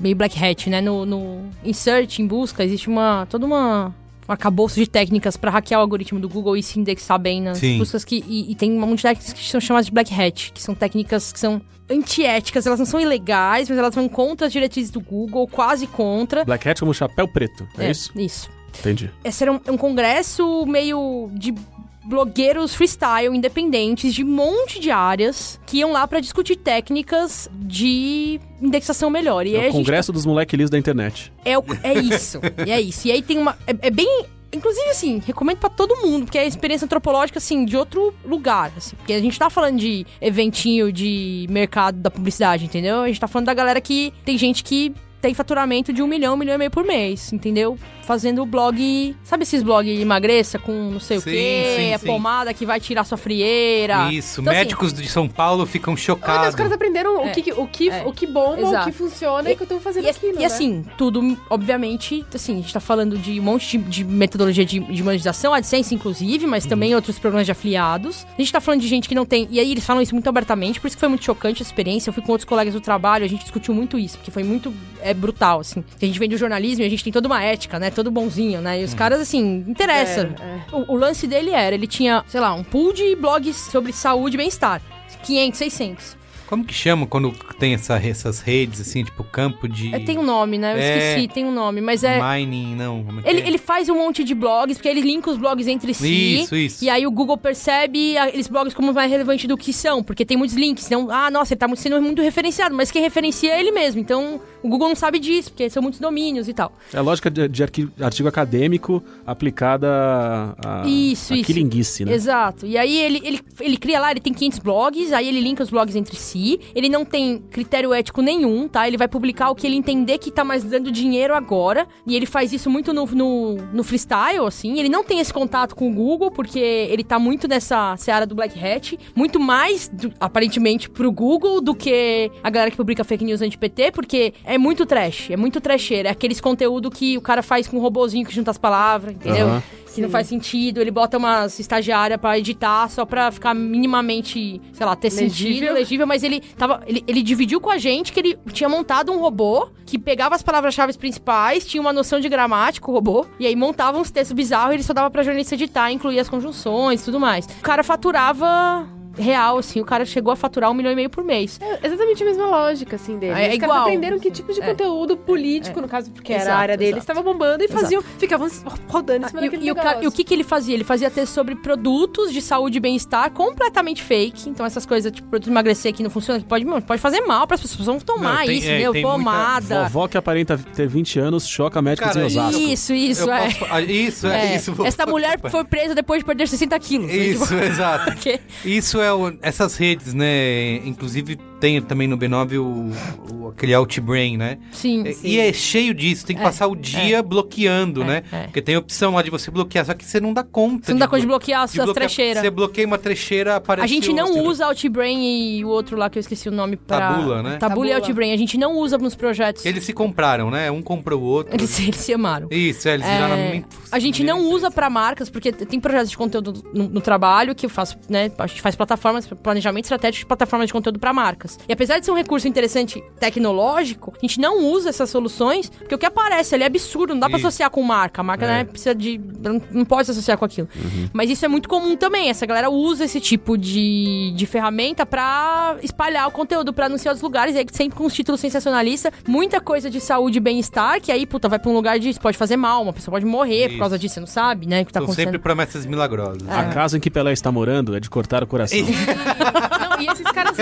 meio black hat, né? No, no em search, em busca, existe uma toda uma um arcabouço de técnicas pra hackear o algoritmo do Google e se indexar bem nas Sim. buscas que e, e tem uma monte de técnicas que são chamadas de black hat, que são técnicas que são antiéticas, elas não são ilegais, mas elas vão contra as diretrizes do Google, quase contra. Black Hat como chapéu preto, é, isso? Isso. Entendi. Esse era um, um congresso meio de blogueiros freestyle independentes de um monte de áreas que iam lá pra discutir técnicas de indexação melhor. E É o gente congresso dos moleque liso da internet. é, o- é isso. e é isso. E aí tem uma. É, é bem. Inclusive, assim, recomendo pra todo mundo, porque é experiência antropológica, assim, de outro lugar. Assim, porque a gente tá falando de eventinho de mercado da publicidade, entendeu? A gente tá falando da galera que. Tem gente que tem faturamento de um milhão, um milhão e meio por mês, entendeu? Fazendo blog. Sabe esses blogs emagreça com não sei Sim, o quê? sim, a sim. pomada que vai tirar sua frieira. Isso, Então, assim, médicos de São Paulo ficam Olha, os chocados. caras aprenderam É. o, que, o, que, É. o que bomba, o Exato. que funciona e, que estão fazendo E, aquilo, e né? assim, tudo, obviamente, assim, a gente tá falando de um monte de, de metodologia de, de monetização, AdSense inclusive, mas também outros programas de afiliados. A gente tá falando de gente que não tem. E aí eles falam isso muito abertamente, por isso que foi muito chocante a experiência. Eu fui com outros colegas do trabalho, a gente discutiu muito isso, porque foi muito é, brutal, assim. A gente vem do jornalismo e a gente tem toda uma ética, né? Todo bonzinho, né? E os caras, assim, interessa. É, é. O, o lance dele era, ele tinha, sei lá, um pool de blogs sobre saúde e bem-estar. 500, 600. Como que chama quando tem essa, essas redes, assim, tipo campo de É, tem um nome, né? Eu É. esqueci, tem um nome, mas é... mining, não? Como é que Ele, é? ele faz um monte de blogs, porque ele linka os blogs entre si. Isso, isso. E aí o Google percebe aqueles blogs como mais relevantes do que são, porque tem muitos links. Então, ah, nossa, ele tá sendo muito referenciado, mas quem referencia é ele mesmo. Então, o Google não sabe disso, porque são muitos domínios e tal. É a lógica de, de artigo acadêmico aplicada a, a, Isso, a isso. quilinguice, né? Exato. E aí ele, ele, ele cria lá, ele tem 500 blogs, aí ele linka os blogs entre si. Ele não tem critério ético nenhum, tá? Ele vai publicar o que ele entender que tá mais dando dinheiro agora. E ele faz isso muito no, no, no freestyle, assim. Ele não tem esse contato com o Google, porque ele tá muito nessa seara do Black Hat. Muito mais, do- aparentemente, pro Google do que a galera que publica fake news anti-PT, porque é muito trash, é muito trasheira. É aqueles conteúdo que o cara faz com um robozinho que junta as palavras, entendeu? Aham. Que não faz sentido. Ele bota umas estagiárias pra editar só pra ficar minimamente, sei lá, ter Legível. sentido, legível, mas ele tava. Ele, ele dividiu com a gente que ele tinha montado um robô que pegava as palavras-chave principais, tinha uma noção de gramática, o robô, e aí montava uns textos bizarros e ele só dava pra jornalista editar, incluía as conjunções e tudo mais. O cara faturava. Real, assim, o cara chegou a faturar um milhão e meio por mês. É exatamente a mesma lógica, assim, dele. É Os igual. caras aprenderam que tipo de É. conteúdo político, no caso, porque era Exato, a área deles, exato. estava bombando e faziam, ficavam rodando em cima E, daquele e o cara- e o que, que ele fazia? Ele fazia texto sobre produtos de saúde e bem-estar completamente fake. Então, essas coisas, tipo, produto de emagrecer que não funciona, que pode, pode fazer mal para as pessoas. Vão tomar Não, tem- isso, é, entendeu? Pomada. Vovó que aparenta ter 20 anos choca médicos Cara, em Osasco. Isso, isso, Eu é. posso ah, Isso, é, É. isso. vou- Essa mulher foi presa depois de perder 60 quilos. né? Isso, Tipo, exato. Isso é essas redes, né? Inclusive tem também no B9 o, o- aquele Outbrain, né? Sim, E- sim. E é cheio disso, tem que É, passar o dia bloqueando, É, né? é. Porque tem a opção lá de você bloquear, só que você não dá conta. Você não dá conta de bloquear as suas bloquear. trecheiras. Você bloqueia uma trecheira, aparece A gente não outra. usa Outbrain e o outro lá que eu esqueci o nome pra... Tabula, né? Tabula e Tabula. Outbrain. A gente não usa nos projetos. Eles se compraram, né? Um comprou o outro. Eles, eles se amaram. Isso, é, eles viraram É, muito... a gente não usa pra marcas, porque tem projetos de conteúdo no, no trabalho que eu faço, né? A gente faz plataformas, planejamento estratégico de plataformas de conteúdo pra marcas. E apesar de ser um recurso interessante tecnológico, a gente não usa essas soluções, porque o que aparece ali é absurdo, não dá pra Isso. associar com marca. A marca, É. né, precisa de. Não, pode se associar com aquilo. Mas isso é muito comum também. Essa galera usa esse tipo de, de ferramenta pra espalhar o conteúdo, pra anunciar os lugares, e aí sempre com os títulos sensacionalistas, muita coisa de saúde e bem-estar, que aí, puta, vai pra um lugar de. Pode fazer mal, uma pessoa pode morrer por Isso. causa disso, você não sabe, né? Que tá São sempre promessas milagrosas. A casa em que Pelé está morando é de cortar o coração. Não, e esses caras.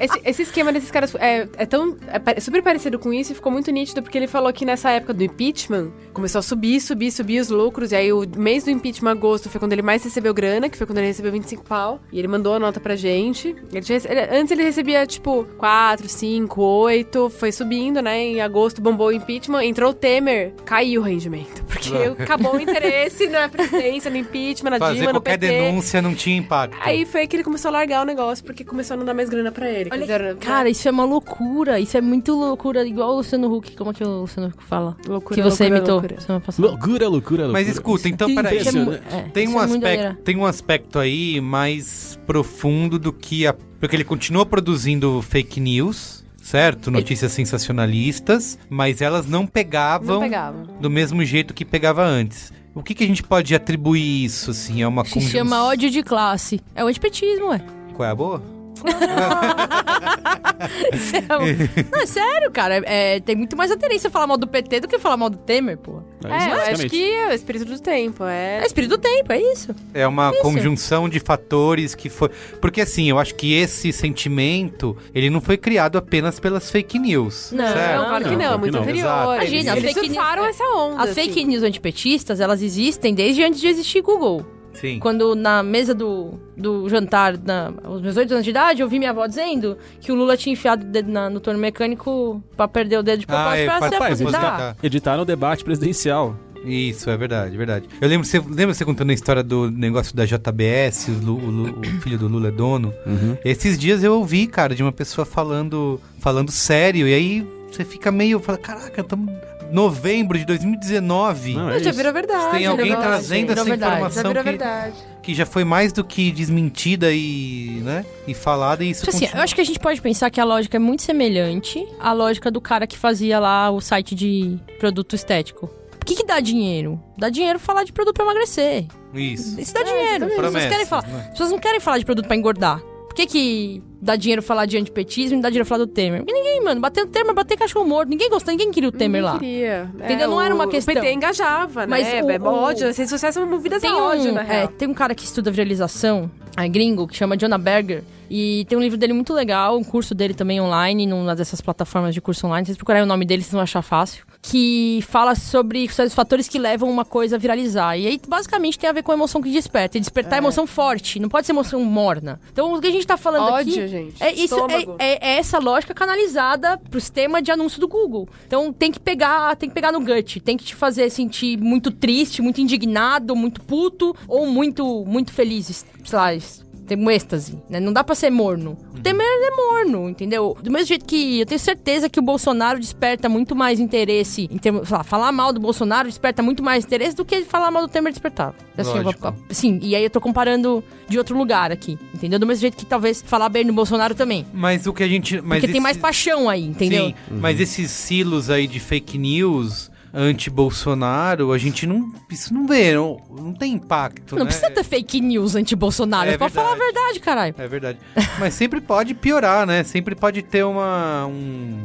esse, esse esquema desses caras é, é tão. É pa- super parecido com isso e ficou muito nítido porque ele falou que nessa época do impeachment começou a subir, subir, subir os lucros. E aí o mês do impeachment, agosto, foi quando ele mais recebeu grana, que foi quando ele recebeu 25 pau. E ele mandou a nota pra gente. Ele tinha ele- antes ele recebia tipo 4, 5, 8. Foi subindo, né? Em agosto bombou o impeachment. Entrou o Temer, caiu o rendimento. Porque acabou o interesse na presidência, no impeachment, na Fazer Dilma, no qualquer PT. denúncia não tinha impacto. Aí foi que ele começou a largar o negócio, porque começou a não dar mais grana pra ele. Olha, cara, isso é uma loucura. Isso é muito loucura. Igual o Luciano Huck. Como é que o Luciano Huck fala? loucura, que você loucura, imitou loucura. semana passada. Loucura, loucura, loucura. Mas escuta, então, peraí. isso, Isso é mu- né? é, Tem isso um, é aspecto, tem um aspecto aí mais profundo do que a. Porque ele continua produzindo fake news, certo? Notícias sensacionalistas, mas elas não pegavam Não pegava. do mesmo jeito que pegava antes. O que, que a gente pode atribuir isso, assim? É uma Se conjunção... chama ódio de classe. É o antipetismo, ué. Qual é a boa? Isso é Não, é sério, cara. É, tem muito mais aderência falar mal do PT do que falar mal do Temer, pô. É, É, eu acho que é o espírito do tempo. É. É espírito do tempo, é isso. É uma Isso. conjunção de fatores que foi. Porque assim, eu acho que esse sentimento, ele não foi criado apenas pelas fake news. Não, certo? Não, claro que Não, não, muito não. anterior. Exato. Eles, Imagina, as eles fake news- essa onda. As assim. fake news antipetistas, elas existem desde antes de existir Google. Sim. Quando na mesa do, do jantar, na, aos meus oito anos de idade, eu vi minha avó dizendo que o Lula tinha enfiado o dedo na- no torno mecânico pra perder o dedo de propósito é, pra pra- se pra- aposentar. pra- Editaram o debate presidencial. Isso, é verdade, verdade. Eu lembro, você lembra você contando a história do negócio da JBS, o, o filho do Lula é dono? Esses dias eu ouvi, cara, de uma pessoa falando, falando sério, e aí você fica meio, fala, caraca, estamos novembro de 2019. Não, é já virou verdade. Tem alguém negócio. trazendo virou essa verdade. Já informação virou que, verdade. que já foi mais do que desmentida e, né, e falada e isso Tipo assim, eu acho que a gente pode pensar que a lógica é muito semelhante à lógica do cara que fazia lá o site de produto estético. O que, que dá dinheiro? Dá dinheiro falar de produto pra emagrecer. Isso. Isso dá dinheiro. As pessoas querem falar. né? As pessoas não querem falar de produto pra engordar. Por que, que dá dinheiro falar de antipetismo e não dá dinheiro falar do Temer? Porque ninguém, mano, bater o Temer, bater cachorro morto. Ninguém gostou, ninguém queria o Temer Ninguém lá. queria. Entendeu? Não era uma questão. O PT engajava, Mas né? o- é o- ódio. As redes sociais são movidas a ódio, um, na é, real. tem um cara que estuda viralização, é gringo, que chama Jonah Berger. E tem um livro dele muito legal, um curso dele também online, numa dessas plataformas de curso online. Se vocês procurarem o nome dele, vocês vão achar fácil. Que fala sobre os fatores que levam uma coisa a viralizar. E aí, basicamente, tem a ver com a emoção que desperta. E despertar é. emoção forte, não pode ser emoção morna. Então, o que a gente tá falando Ódio, aqui... gente. É, isso, é, é- é essa lógica canalizada pro sistema de anúncio do Google. Então tem que pegar, tem que pegar no gut, tem que te fazer sentir muito triste, muito indignado, muito puto ou muito muito feliz, sei lá, tem um êxtase, né? Não dá pra ser morno. O Temer é morno, entendeu? Do mesmo jeito que eu tenho certeza que o Bolsonaro desperta muito mais interesse em termos, lá, falar mal do Bolsonaro desperta muito mais interesse do que falar mal do Temer despertava. Assim, eu- Lógico. Sim, e aí eu tô comparando de outro lugar aqui, entendeu? Do mesmo jeito que talvez falar bem do Bolsonaro também. Mas o que a gente... Mas Porque tem mais paixão aí, entendeu? Sim, mas esses silos aí de fake news anti-Bolsonaro, a gente não. Isso não vê, não, não tem impacto. Não né? precisa ter fake news anti-Bolsonaro. É pra falar a verdade. caralho. É verdade. Mas sempre pode piorar, né? Sempre pode ter uma. Um...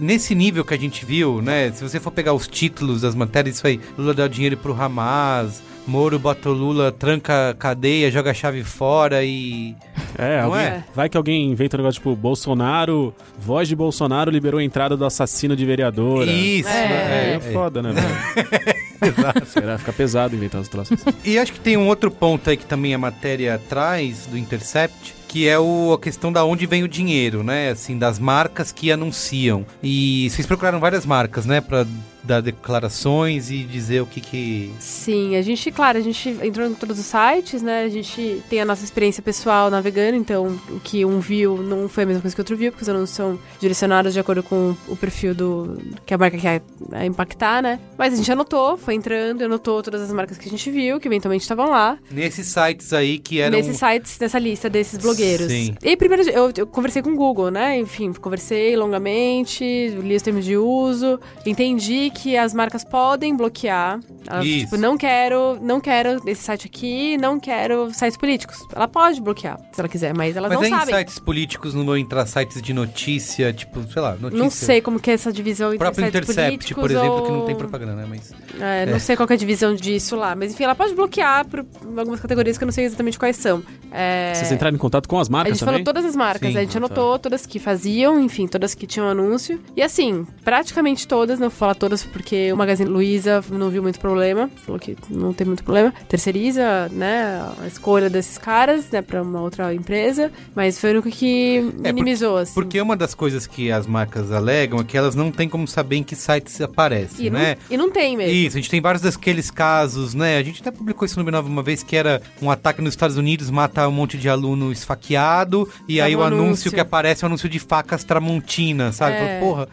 Nesse nível que a gente viu, né? Se você for pegar os títulos das matérias, isso aí: Lula dá dinheiro pro Hamas, Moro bota o Lula, tranca a cadeia, joga a chave fora e. É, alguém- é? vai que alguém inventa um negócio tipo Bolsonaro, voz de Bolsonaro liberou a entrada do assassino de vereadora. Isso, É, é, é, foda, né, velho? Será? Fica pesado inventar os troços. assim. E acho que tem um outro ponto aí que também a matéria traz do Intercept, que é o, a questão da onde vem o dinheiro, né? Assim, das marcas que anunciam. E vocês procuraram várias marcas, né? Pra dar declarações e dizer o que que... Sim, a gente, claro, a gente entrou em todos os sites, né? A gente tem a nossa experiência pessoal navegando, então o que um viu não foi a mesma coisa que outro viu, porque os anúncios são direcionados de acordo com o perfil do que a marca quer é, impactar, né? Mas a gente anotou, foi entrando, anotou todas as marcas que a gente viu, que eventualmente estavam lá, Nesses sites aí que eram... nesses sites, nessa lista desses blogueiros. Sim. E primeiro eu, eu conversei com o Google, né? Enfim, conversei longamente, li os termos de uso, entendi que as marcas podem bloquear. Elas, Isso. tipo, não quero, não quero esse site aqui, não quero sites políticos. Ela pode bloquear, se ela quiser, mas elas Mas não em sabem. sites políticos não vão entrar sites de notícia, tipo, sei lá, notícia... Não sei como que é essa divisão entre próprio sites Intercept, por exemplo, que não ou- tem propaganda, né? Mas... É, não sei qual que é a divisão disso lá, mas enfim, ela pode bloquear por algumas categorias que eu não sei exatamente quais são. É... Vocês entraram em contato com as A marcas gente também? falou todas as marcas, Sim. a gente anotou todas que faziam, enfim, todas que tinham anúncio. E assim, praticamente todas, não vou falar todas porque o Magazine Luiza não viu muito problema, falou que não tem muito problema. Terceiriza, né, a escolha desses caras, né, pra uma outra empresa, mas foi o único que minimizou, assim. É, Porque uma das coisas que as marcas alegam é que elas não têm como saber em que sites aparecem, e, não, né? e não tem mesmo. Isso, a gente tem vários daqueles casos, né? A gente até publicou isso no B9 uma vez, que era um ataque nos Estados Unidos, mata um monte de aluno esfaqueado, e Tava aí o um anúncio. anúncio. que aparece é um anúncio de facas Tramontina, sabe? É. Fala, Porra.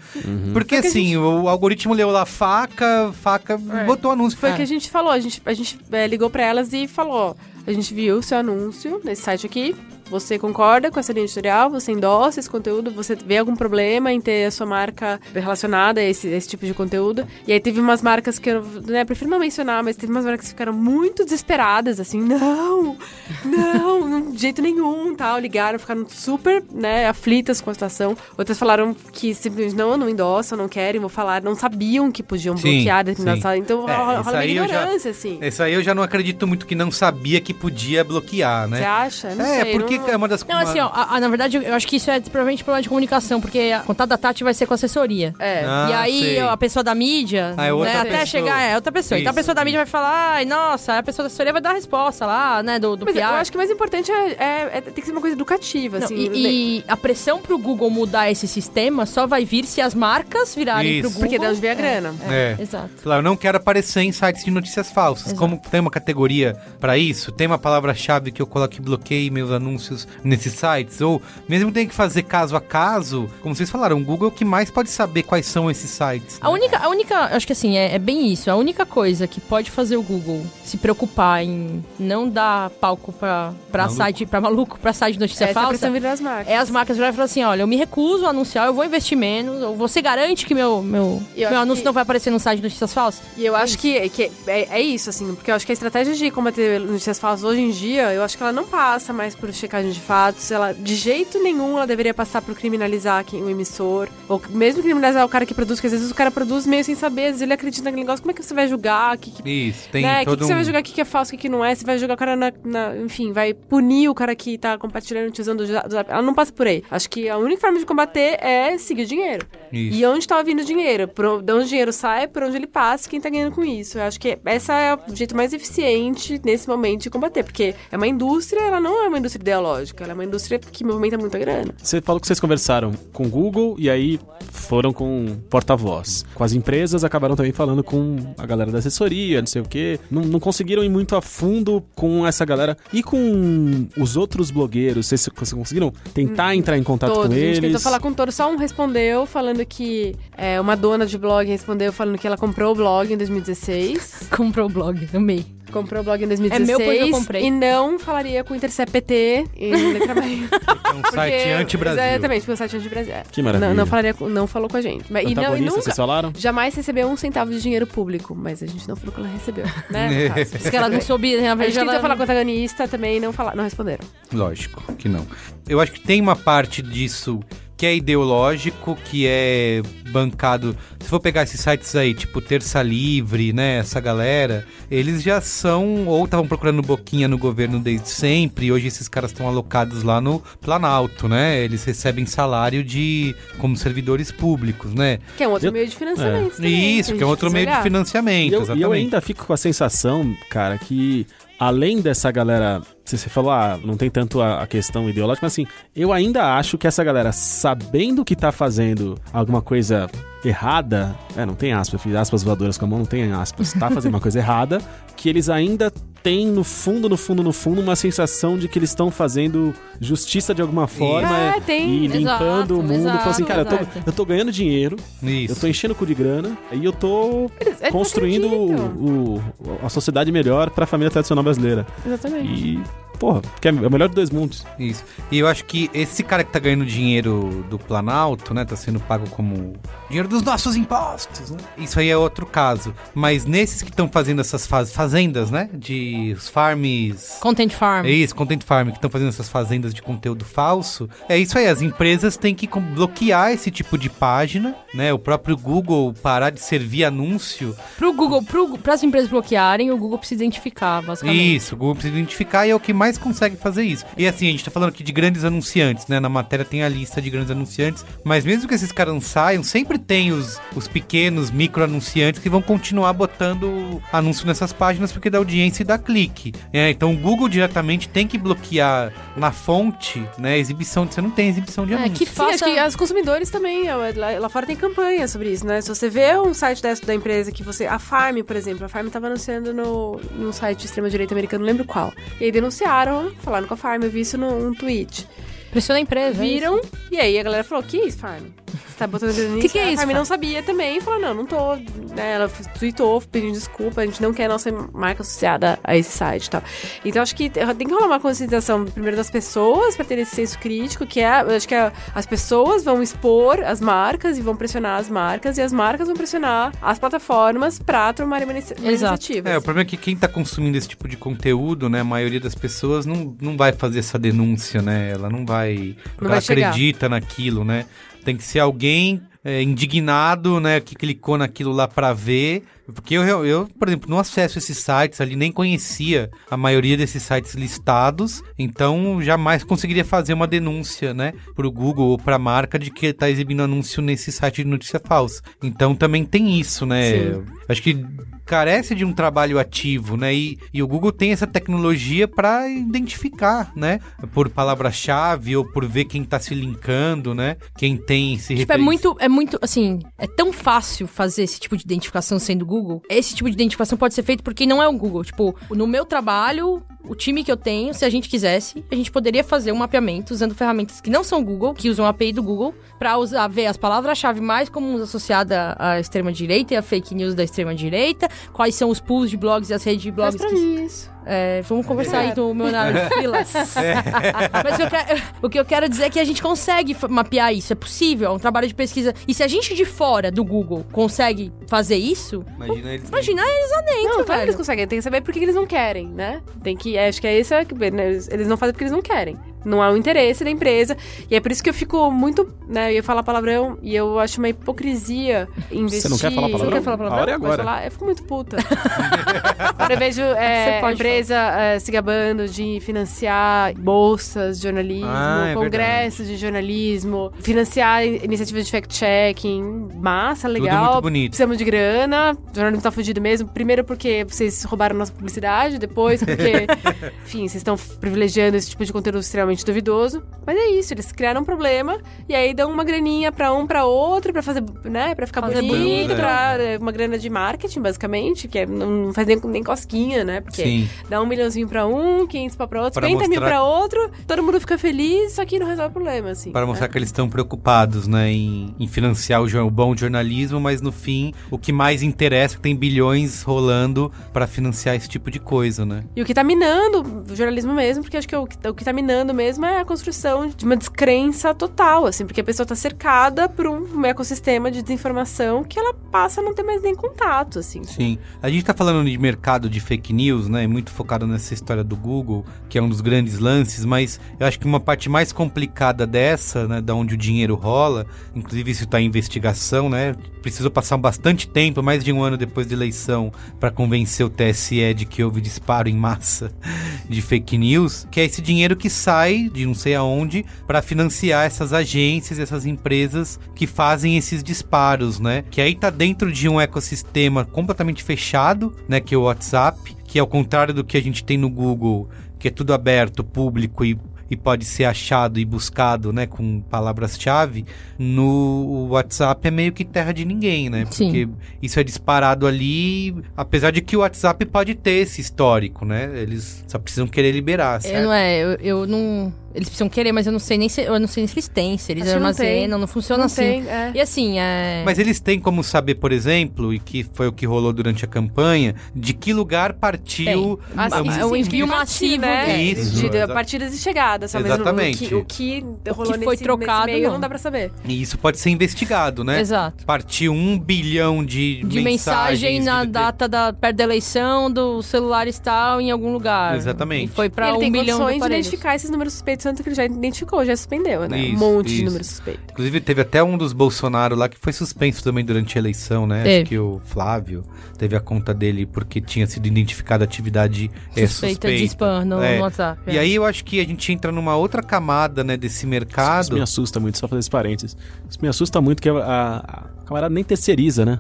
Porque Foi que a assim, o algoritmo leu lá faca, faca, É. botou anúncio. Foi o que a gente falou, a gente, a gente é, ligou pra elas e falou, a gente viu o seu anúncio nesse site aqui, você concorda com essa linha editorial, você endossa esse conteúdo, você vê algum problema em ter a sua marca relacionada a esse, a esse tipo de conteúdo. E aí teve umas marcas que eu né, prefiro não mencionar, mas teve umas marcas que ficaram muito desesperadas, assim, não, não, de jeito nenhum, tal. Ligaram, ficaram super, né, aflitas com a situação. Outras falaram que simplesmente não, não endossam, não querem, vou falar, não sabiam que podiam Sim, bloquear determinadas sim. salas. Então É, rola, isso rola uma eu já- ignorância, assim. Esse aí eu já não acredito muito que não sabia que podia bloquear, né? Você acha? Não é, sei, porque, é uma das... Não, assim, ó, a- a- na verdade, eu acho que isso é provavelmente problema de comunicação, porque o contato da Tati vai ser com a assessoria. É. Ah, e aí, sei. a pessoa da mídia, Ah, é outra né, até pessoa. chegar, é outra pessoa. Então a Isso. pessoa da mídia vai falar, ai, nossa, a pessoa da assessoria vai dar a resposta lá, né, do, do Mas PR. eu acho que o mais importante é, é- é- tem que ser uma coisa educativa, Não, assim. e, e a pressão pro Google mudar esse sistema só vai vir se as marcas virarem Isso. pro Google. Porque é de onde vem a grana. É. Exato. Claro, eu não quero aparecer em sites de notícias falsas. Exato. Como tem uma categoria pra isso, tem uma palavra-chave que eu coloco e bloqueie meus anúncios nesses sites, ou mesmo tem que fazer caso a caso, como vocês falaram, o Google é o que mais pode saber quais são esses sites. A única, a única, acho que assim, é, é bem isso. A única coisa que pode fazer o Google se preocupar em não dar palco pra, pra Maluco. site, pra maluco, pra site de notícia Essa falsa. vira das marcas. É as marcas virarem e falar assim, olha, eu me recuso a anunciar, eu vou investir menos, ou você garante que meu, meu, Eu meu anúncio que- não vai aparecer no site de notícias falsas? E eu acho que, que é, é isso, assim, porque eu acho que a estratégia de combater notícias falsas hoje em dia, eu acho que ela não passa mais por checagem de fatos, ela, de jeito nenhum, ela deveria passar por criminalizar quem, o emissor, ou mesmo criminalizar o cara que produz, porque às vezes o cara produz meio sem saber, às vezes ele acredita naquele negócio, como é que você vai julgar, que, que Isso, tem né? O que, todo que você um... vai julgar o que, que é falso, o que, que não é? Você vai julgar o cara na, na- Enfim, vai punir o cara que tá compartilhando, utilizando. Ela não passa por aí. Acho que a única forma de combater é seguir o dinheiro. Isso. E onde tá vindo o dinheiro? Por de onde o dinheiro sai, por onde ele passa, quem tá ganhando com isso. Eu acho que essa é o jeito mais eficiente nesse momento de combater. Porque é uma indústria, ela não é uma indústria ideológica, ela é uma indústria que movimenta muita grana. Você falou que vocês conversaram com o Google e aí foram com porta-voz. Com as empresas, acabaram também falando com a galera da assessoria, não sei o quê. Não, não conseguiram ir muito a fundo com essa galera. E com os outros blogueiros, vocês, vocês conseguiram tentar entrar em contato Todos. com A gente eles? tentou falar com todos. Só um respondeu falando que é, uma dona de blog respondeu falando que ela comprou o blog em 2016. Comprou o blog, amei. Comprou o blog em É 2016. meu, pois eu comprei. E não falaria com o Intercept PT em letra maior. É um site Porque- anti-Brasil. Exatamente, porque o site anti-Brasil. é. Que maravilha. Não, não, falaria, com- não falou com a gente. Mas, e não, e nunca, vocês falaram? jamais recebeu um centavo de dinheiro público, mas a gente não falou que ela recebeu, né? no caso. Diz que ela não soube, na A gente verdade, tentou ela... falar com o antagonista também não, fala, não responderam. Lógico que não. Eu acho que tem uma parte disso que é ideológico, que é bancado. Se for pegar esses sites aí, tipo Terça Livre, né? Essa galera, eles já são, ou estavam procurando boquinha no governo desde sempre, e hoje esses caras estão alocados lá no Planalto, né? Eles recebem salário de como servidores públicos, né? Que é um outro Eu- meio de financiamento. também, Isso, a que é gente outro meio de olhar. financiamento, E eu, e exatamente. eu ainda fico com a sensação, cara, que além dessa galera. Você falou, ah, não tem tanto a, a questão ideológica, mas assim, eu ainda acho que essa galera, sabendo que tá fazendo alguma coisa errada, é, não tem aspas, fiz aspas voadoras com a mão, não tem aspas, tá fazendo uma coisa errada, que eles ainda têm no fundo, no fundo, no fundo, uma sensação de que eles estão fazendo justiça de alguma forma É, e- tem. e limpando Exato, o mundo. Falando assim, exato, cara, eu tô, eu tô ganhando dinheiro, Isso. eu tô enchendo o cu de grana e eu tô Eles- eles construindo o, o- a sociedade melhor pra família tradicional brasileira. Exatamente. E, porra, que é o melhor dos dois mundos. Isso. E eu acho que esse cara que tá ganhando dinheiro do Planalto, né? Tá sendo pago como dinheiro dos nossos impostos, né? Isso aí é outro caso. Mas nesses que estão fazendo essas faz- fazendas, né? De os farms. Content Farm. É isso, Content Farm, que estão fazendo essas fazendas de conteúdo falso. É isso aí, as empresas têm que bloquear esse tipo de página, né? O próprio Google parar de servir anúncio. Pro Google, pro, pras empresas bloquearem, o Google precisa identificar, basicamente. Isso, o Google precisa identificar e é o que mais consegue fazer isso. E assim, a gente tá falando aqui de grandes anunciantes, né? Na matéria tem a lista de grandes anunciantes, mas mesmo que esses caras não saiam, sempre tem os, os pequenos micro anunciantes que vão continuar botando anúncio nessas páginas porque dá audiência e dá clique. É, então o Google diretamente tem que bloquear na fonte, né? Exibição, você não tem exibição de É, anúncio. que Sim, faça... acho que os consumidores também, ó, lá, lá fora tem campanha sobre isso, né? Se você vê um site dessa da empresa que você. A Farm, por exemplo, a Farm tava anunciando no, num site de extrema-direita americano, não lembro qual. E aí denunciaram, falaram com a Farm, eu vi isso num, tweet. Pressiona a empresa. é Viram, e aí a galera falou: que isso, Farm? Você tá botando dedo nisso? Que que é A isso, Farm Farm? não sabia também e falou: não, não tô. Né, ela tweetou pedindo desculpa, a gente não quer a nossa marca associada a esse site e tal. Então acho que tem que rolar uma conscientização primeiro das pessoas pra ter esse senso crítico, que é. Acho que a- as pessoas vão expor as marcas e vão pressionar as marcas, e as marcas vão pressionar as plataformas pra tomarem uma inici- uma Exato. iniciativa. É, o problema é que quem tá consumindo esse tipo de conteúdo, né, a maioria das pessoas não, não vai fazer essa denúncia, né? Ela não vai. Vai ela chegar. acredita naquilo, né? Tem que ser alguém é, indignado, né, que clicou naquilo lá pra ver. Porque eu, eu, por exemplo, não acesso esses sites ali, nem conhecia a maioria desses sites listados, então jamais conseguiria fazer uma denúncia, né, pro Google ou pra marca de que tá exibindo anúncio nesse site de notícia falsa. Então também tem isso, né? Sim. Acho que carece de um trabalho ativo, né? E, e o Google tem essa tecnologia para identificar, né? Por palavra-chave ou por ver quem tá se linkando, né? Quem tem se Tipo, é muito, é muito, assim, é tão fácil fazer esse tipo de identificação sendo Google. Esse tipo de identificação pode ser feito por quem não é o Google. Tipo, no meu trabalho, o time que eu tenho, se a gente quisesse, a gente poderia fazer um mapeamento usando ferramentas que não são Google, que usam a API do Google, pra usar, ver as palavras-chave mais comuns associadas à extrema-direita e a fake news da extrema-direita, quais são os pools de blogs e as redes de blogs Faz pra que mim isso. é, vamos conversar aí no meu horário de filas. Mas o que, eu quero, o que eu quero dizer é que a gente consegue mapear isso, é possível, é um trabalho de pesquisa. E se a gente de fora do Google consegue fazer isso, Imagina eles. imagina eles lá dentro, Não, claro que eles conseguem. Tem que saber por que eles não querem, né? Tem que. Acho que é isso. é que- né, Eles eles não fazem porque eles não querem. Não há o interesse da empresa. E é por isso que eu fico muito. Né, eu ia falar palavrão e eu acho uma hipocrisia investir. não quer falar Você palavrão? não quer falar palavrão? A hora é agora. falar? Eu fico muito puta. Eu vejo é, Você empresa é, se gabando de financiar bolsas de jornalismo, Ah, é congressos de jornalismo, financiar iniciativas de fact-checking. Massa, legal. muito bonito. Precisamos de grana. O jornalismo tá fudido mesmo. Primeiro porque vocês roubaram nossa publicidade, depois porque, enfim, vocês estão privilegiando esse tipo de conteúdo extremamente duvidoso. Mas é isso, eles criaram um problema e aí dão uma graninha pra um, pra outro, pra fazer, né, pra ficar Fazer bonito, bonito, pra é, uma grana de marketing, basicamente, que é- não faz nem, nem cosquinha, né? Porque Sim. dá um milhãozinho pra um, 500 pra outro, Pra 50 mil mostrar- pra outro, todo mundo fica feliz, só que não resolve o problema, assim. Para mostrar né? que eles estão preocupados, né, em, em financiar o, o bom jornalismo, mas no fim, o que mais interessa é que tem bilhões rolando para financiar esse tipo de coisa, né? E o que tá minando o jornalismo mesmo, porque acho que o que, o que tá minando mesmo é a construção de uma descrença total, assim, porque a pessoa tá cercada por um ecossistema de desinformação que ela passa a não ter mais nem contato, assim. Sim. A gente tá falando de mercado de fake news, né? Muito focado nessa história do Google, que é um dos grandes lances, mas eu acho que uma parte mais complicada dessa, né, da onde o dinheiro rola, inclusive isso tá em investigação, né? Precisou passar bastante tempo, mais de um ano depois da eleição, para convencer o TSE de que houve disparo em massa de fake news, que é esse dinheiro que sai de não sei aonde para financiar essas agências, essas empresas que fazem esses disparos, né? Que aí tá dentro de um ecossistema completamente fechado, né, que é o WhatsApp, que ao contrário do que a gente tem no Google, que é tudo aberto, público e e pode ser achado e buscado, né, com palavras-chave, no WhatsApp é meio que terra de ninguém, né? Sim. Porque isso é disparado ali, apesar de que o WhatsApp pode ter esse histórico, né? Eles só precisam querer liberar, certo? Eu não é, eu, eu não. Eles precisam querer, mas eu não sei nem se, eu não sei nem se eles têm, se eles Acho que não armazenam, não, funciona Não assim. tem, é. E assim, é. Mas eles têm como saber, por exemplo, e que foi o que rolou durante a campanha, de que lugar partiu Tem. Ah, sim, é o envio massivo, né? Isso, de, de partidas e chegadas, só, mas Exatamente. o, que, o que rolou foi nesse, trocado, nesse meio não. não. dá pra saber. E isso pode ser investigado, né? Exato. Partiu um bilhão de, De mensagem na de- data da, perto da eleição do celular tal em algum lugar. Exatamente. E foi pra ele um tem bilhão de condições de identificar esses números suspeitos, tanto que ele já identificou, já suspendeu, né? Isso, um monte de isso. números suspeitos. Inclusive, teve até um dos Bolsonaro lá que foi suspenso também durante a eleição, né? Teve. Acho que o Flávio teve a conta dele porque tinha sido identificada atividade é, Suspeita, suspeita. de spam no, É. no WhatsApp. E é. aí eu acho que a gente entra numa outra camada, né, desse Isso mercado. me assusta muito, só fazer esse parênteses. Isso me assusta muito que a, a, a camarada nem terceiriza, né?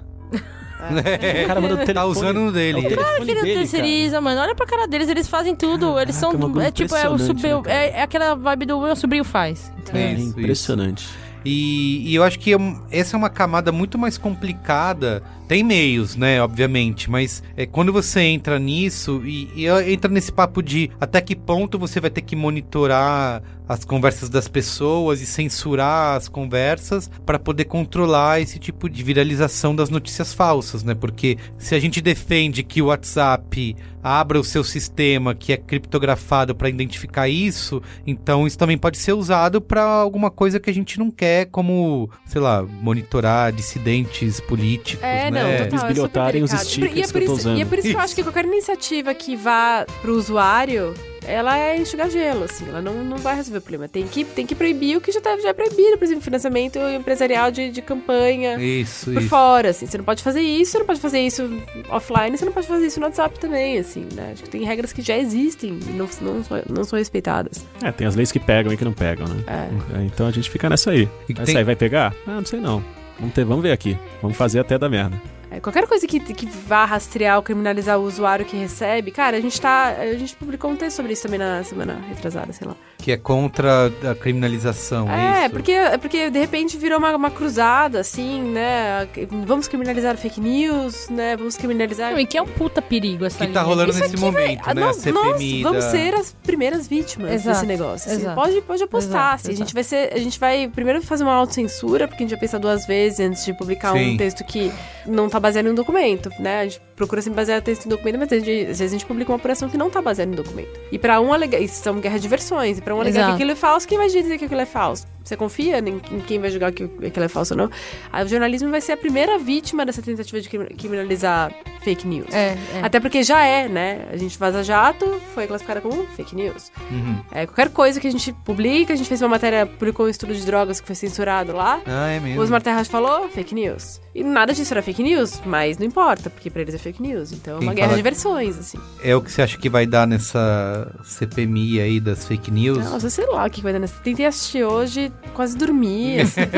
O cara manda o telefone. Tá usando no dele. É o telefone Que não dele, terceiriza, mano. Olha pra cara deles, eles fazem tudo. Eles são. é um É tipo, é o né, cara? é, é aquela vibe do meu sobrinho faz. cara. É, Isso, isso. impressionante. E, e eu acho que é um- essa é uma camada muito mais complicada. Tem meios, né, obviamente, mas é, quando você entra nisso e, e entra nesse papo de até que ponto você vai ter que monitorar as conversas das pessoas e censurar as conversas para poder controlar esse tipo de viralização das notícias falsas, né? Porque se a gente defende que o WhatsApp abra o seu sistema que é criptografado para identificar isso, então isso também pode ser usado para alguma coisa que a gente não quer, como, sei lá, monitorar dissidentes políticos, É, né? não, total. é os stickers e é que por eu tô isso, usando. E é por isso que eu acho que qualquer iniciativa que vá pro usuário ela é enxugar gelo, assim, ela não, não vai resolver o problema. Tem que, tem que proibir o que já, tá, já é proibido, por exemplo, financiamento empresarial de, de campanha Isso, por isso. fora, assim. Você não pode fazer isso, você não pode fazer isso offline, você não pode fazer isso no WhatsApp também, assim, né? Acho que tem regras que já existem e não, não, são- não são respeitadas. É, tem as leis que pegam e que não pegam, né? É. É, Então a gente fica nessa aí. Essa tem- aí vai pegar? Ah, não sei não. Vamos, ter, vamos ver aqui. Vamos fazer até dar merda. Qualquer coisa que, que vá rastrear ou criminalizar o usuário que recebe, cara, a gente tá. A gente publicou um texto sobre isso também na semana retrasada, sei lá. Que é contra a criminalização, é, É, isso? porque, é porque de repente virou uma, uma cruzada, assim, né? Vamos criminalizar fake news, né? Vamos criminalizar. Não, e que é um puta perigo essa Que tá linha. rolando Isso nesse vai- momento, ah, né? nós, a CPMI nós vamos da- ser as primeiras vítimas Exato, desse negócio. assim. exato. Pode, pode apostar. Exato, assim, A gente exato. vai ser. A gente vai primeiro fazer uma autocensura, porque a gente já pensa duas vezes antes de publicar Sim. um texto que não tá baseado em um documento, né? A gente procura sempre basear texto em documento, mas às vezes, às vezes a gente publica uma apuração que não tá baseada em documento. E pra um alegar. Isso são guerra de versões. E pra um alegar Exato. que aquilo é falso, quem vai dizer que aquilo é falso? Você confia em em quem vai julgar que aquilo é falso ou não? Aí o jornalismo vai ser a primeira vítima dessa tentativa de crimi- criminalizar fake news. É, é. Até porque já é, né? A gente vaza jato, foi classificada como fake news. Uhum. É, qualquer coisa que a gente publica, a gente fez uma matéria, publicou um estudo de drogas que foi censurado lá. Ah, é mesmo. O Osmar Terras falou, fake news. E nada disso era fake news, mas não importa, porque pra eles é fake news. Então é Quem uma guerra fala- de versões, assim. É o que você acha que vai dar nessa CPMI aí das fake news? Nossa, sei lá o que vai dar nessa. Tentei assistir hoje, quase dormi, assim.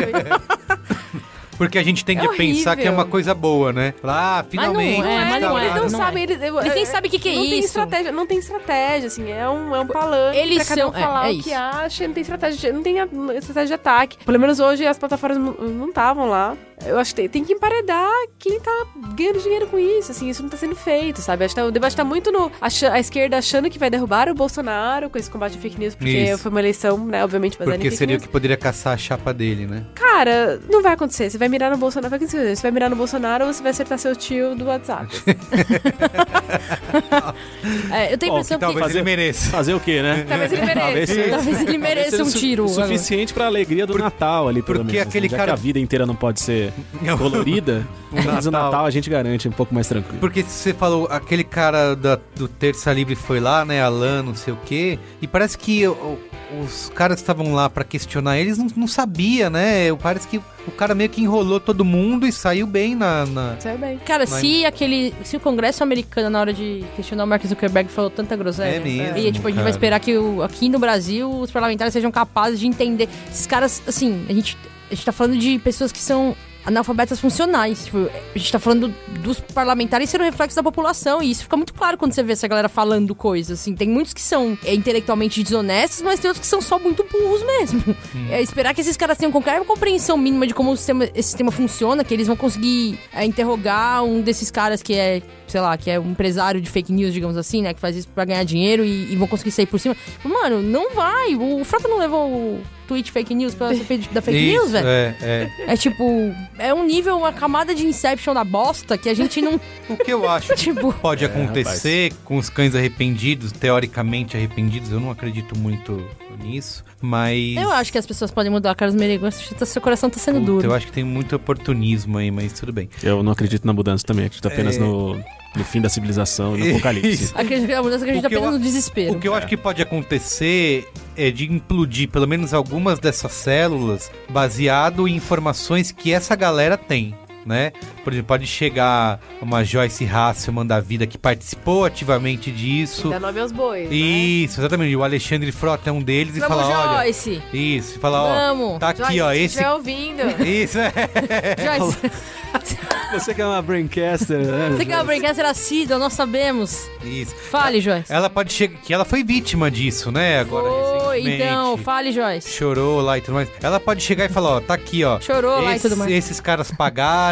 Porque a gente tende É a pensar que é uma coisa boa, né? Falar, Ah, finalmente. não é, mas tá não lá. é, Eles não não sabem, eles, eu- Eles nem eu- sabem o que, que é não tem isso. estratégia, não tem estratégia, assim, é um, é um palanque Eles pra cada um são- é, falar é o que acha, não tem estratégia, não tem estratégia de ataque. Pelo menos hoje as plataformas não- não estavam lá. Eu acho que tem, tem que emparedar quem tá ganhando dinheiro com isso, assim, isso não tá sendo feito, sabe? Acho que tá- o debate tá muito no acha- a esquerda achando que vai derrubar o Bolsonaro com esse combate a fake news, porque Isso. foi uma eleição, né, obviamente, baseada em Porque fake seria o news. que poderia caçar a chapa dele, né? Cara, não vai acontecer. Você vai mirar no Bolsonaro. Vai acontecer. Você vai mirar no Bolsonaro ou você vai acertar seu tio do WhatsApp. É, eu tenho a impressão que talvez que... ele mereça. Fazer o quê, né? Talvez ele mereça. seja- Talvez ele mereça um su- tiro. Suficiente pra alegria do Natal ali, pelo porque menos. aquele Já cara- que a vida inteira não pode ser colorida, mas o Natal. Natal a gente garante um pouco mais tranquilo. Porque você falou, aquele cara da- do Terça Livre foi lá, né? Alan, não sei o quê. E parece que o- os caras que estavam lá pra questionar eles não, não sabia, né? Parece que o cara meio que enrolou todo mundo e saiu bem na. na- Saiu bem. Cara, Mas- se aquele. Se o Congresso americano, na hora de questionar o Mark Zuckerberg, falou tanta groselha. É mesmo, E tipo, a gente cara. vai esperar que o- aqui no Brasil os parlamentares sejam capazes de entender. Esses caras, assim, a gente, a gente tá falando de pessoas que são analfabetas funcionais. Tipo, a gente tá falando dos parlamentares ser o reflexo da população. E isso fica muito claro quando você vê essa galera falando coisas. Assim, tem muitos que são é, intelectualmente desonestos, mas tem outros que são só muito burros mesmo. É esperar que esses caras tenham qualquer compreensão mínima de como o sistema, esse sistema funciona, que eles vão conseguir é, interrogar um desses caras que é, sei lá, que é um empresário de fake news, digamos assim, né? Que faz isso pra ganhar dinheiro e, e vão conseguir sair por cima. Mano, não vai. O, o Frota não levou o tweet fake news pela CPI da fake Isso, news, velho. É, é. É tipo, é um nível, uma camada de Inception da bosta que a gente não. O que eu acho que Tipo- pode acontecer com os cães arrependidos, teoricamente arrependidos, eu não acredito muito nisso, mas. Eu acho que as pessoas podem mudar, Carlos Merigo. Seu coração tá sendo Puta, duro. eu acho que tem muito oportunismo aí, mas tudo bem. Eu não acredito na mudança também, acredito apenas É. no, no fim da civilização e no apocalipse. Acredito que a mudança O que eu apenas a- no desespero. O que eu acho que pode acontecer é de implodir pelo menos algumas dessas células baseado em informações que essa galera tem. Né? Por exemplo, pode chegar uma Joyce Hasselman da vida que participou ativamente disso. Dá nome aos bois. né? Isso, exatamente. O Alexandre Frota é um deles e Vamos, fala, olha. Joyce! Isso, e fala, ó, Vamos! tá aqui, Joyce, ó, se esse. estiver ouvindo. Isso, é. Joyce, Você que é uma braincaster, né? você que é uma brincadeira assídua, nós sabemos. Isso. Fale, Joyce. Ela pode chegar. Que ela foi vítima disso, né? Agora, Oi, recentemente. então, fale, Joyce. chorou lá e tudo mais. Ela pode chegar e falar, ó, tá aqui, ó. Chorou lá e tudo mais. Esses caras pagaram,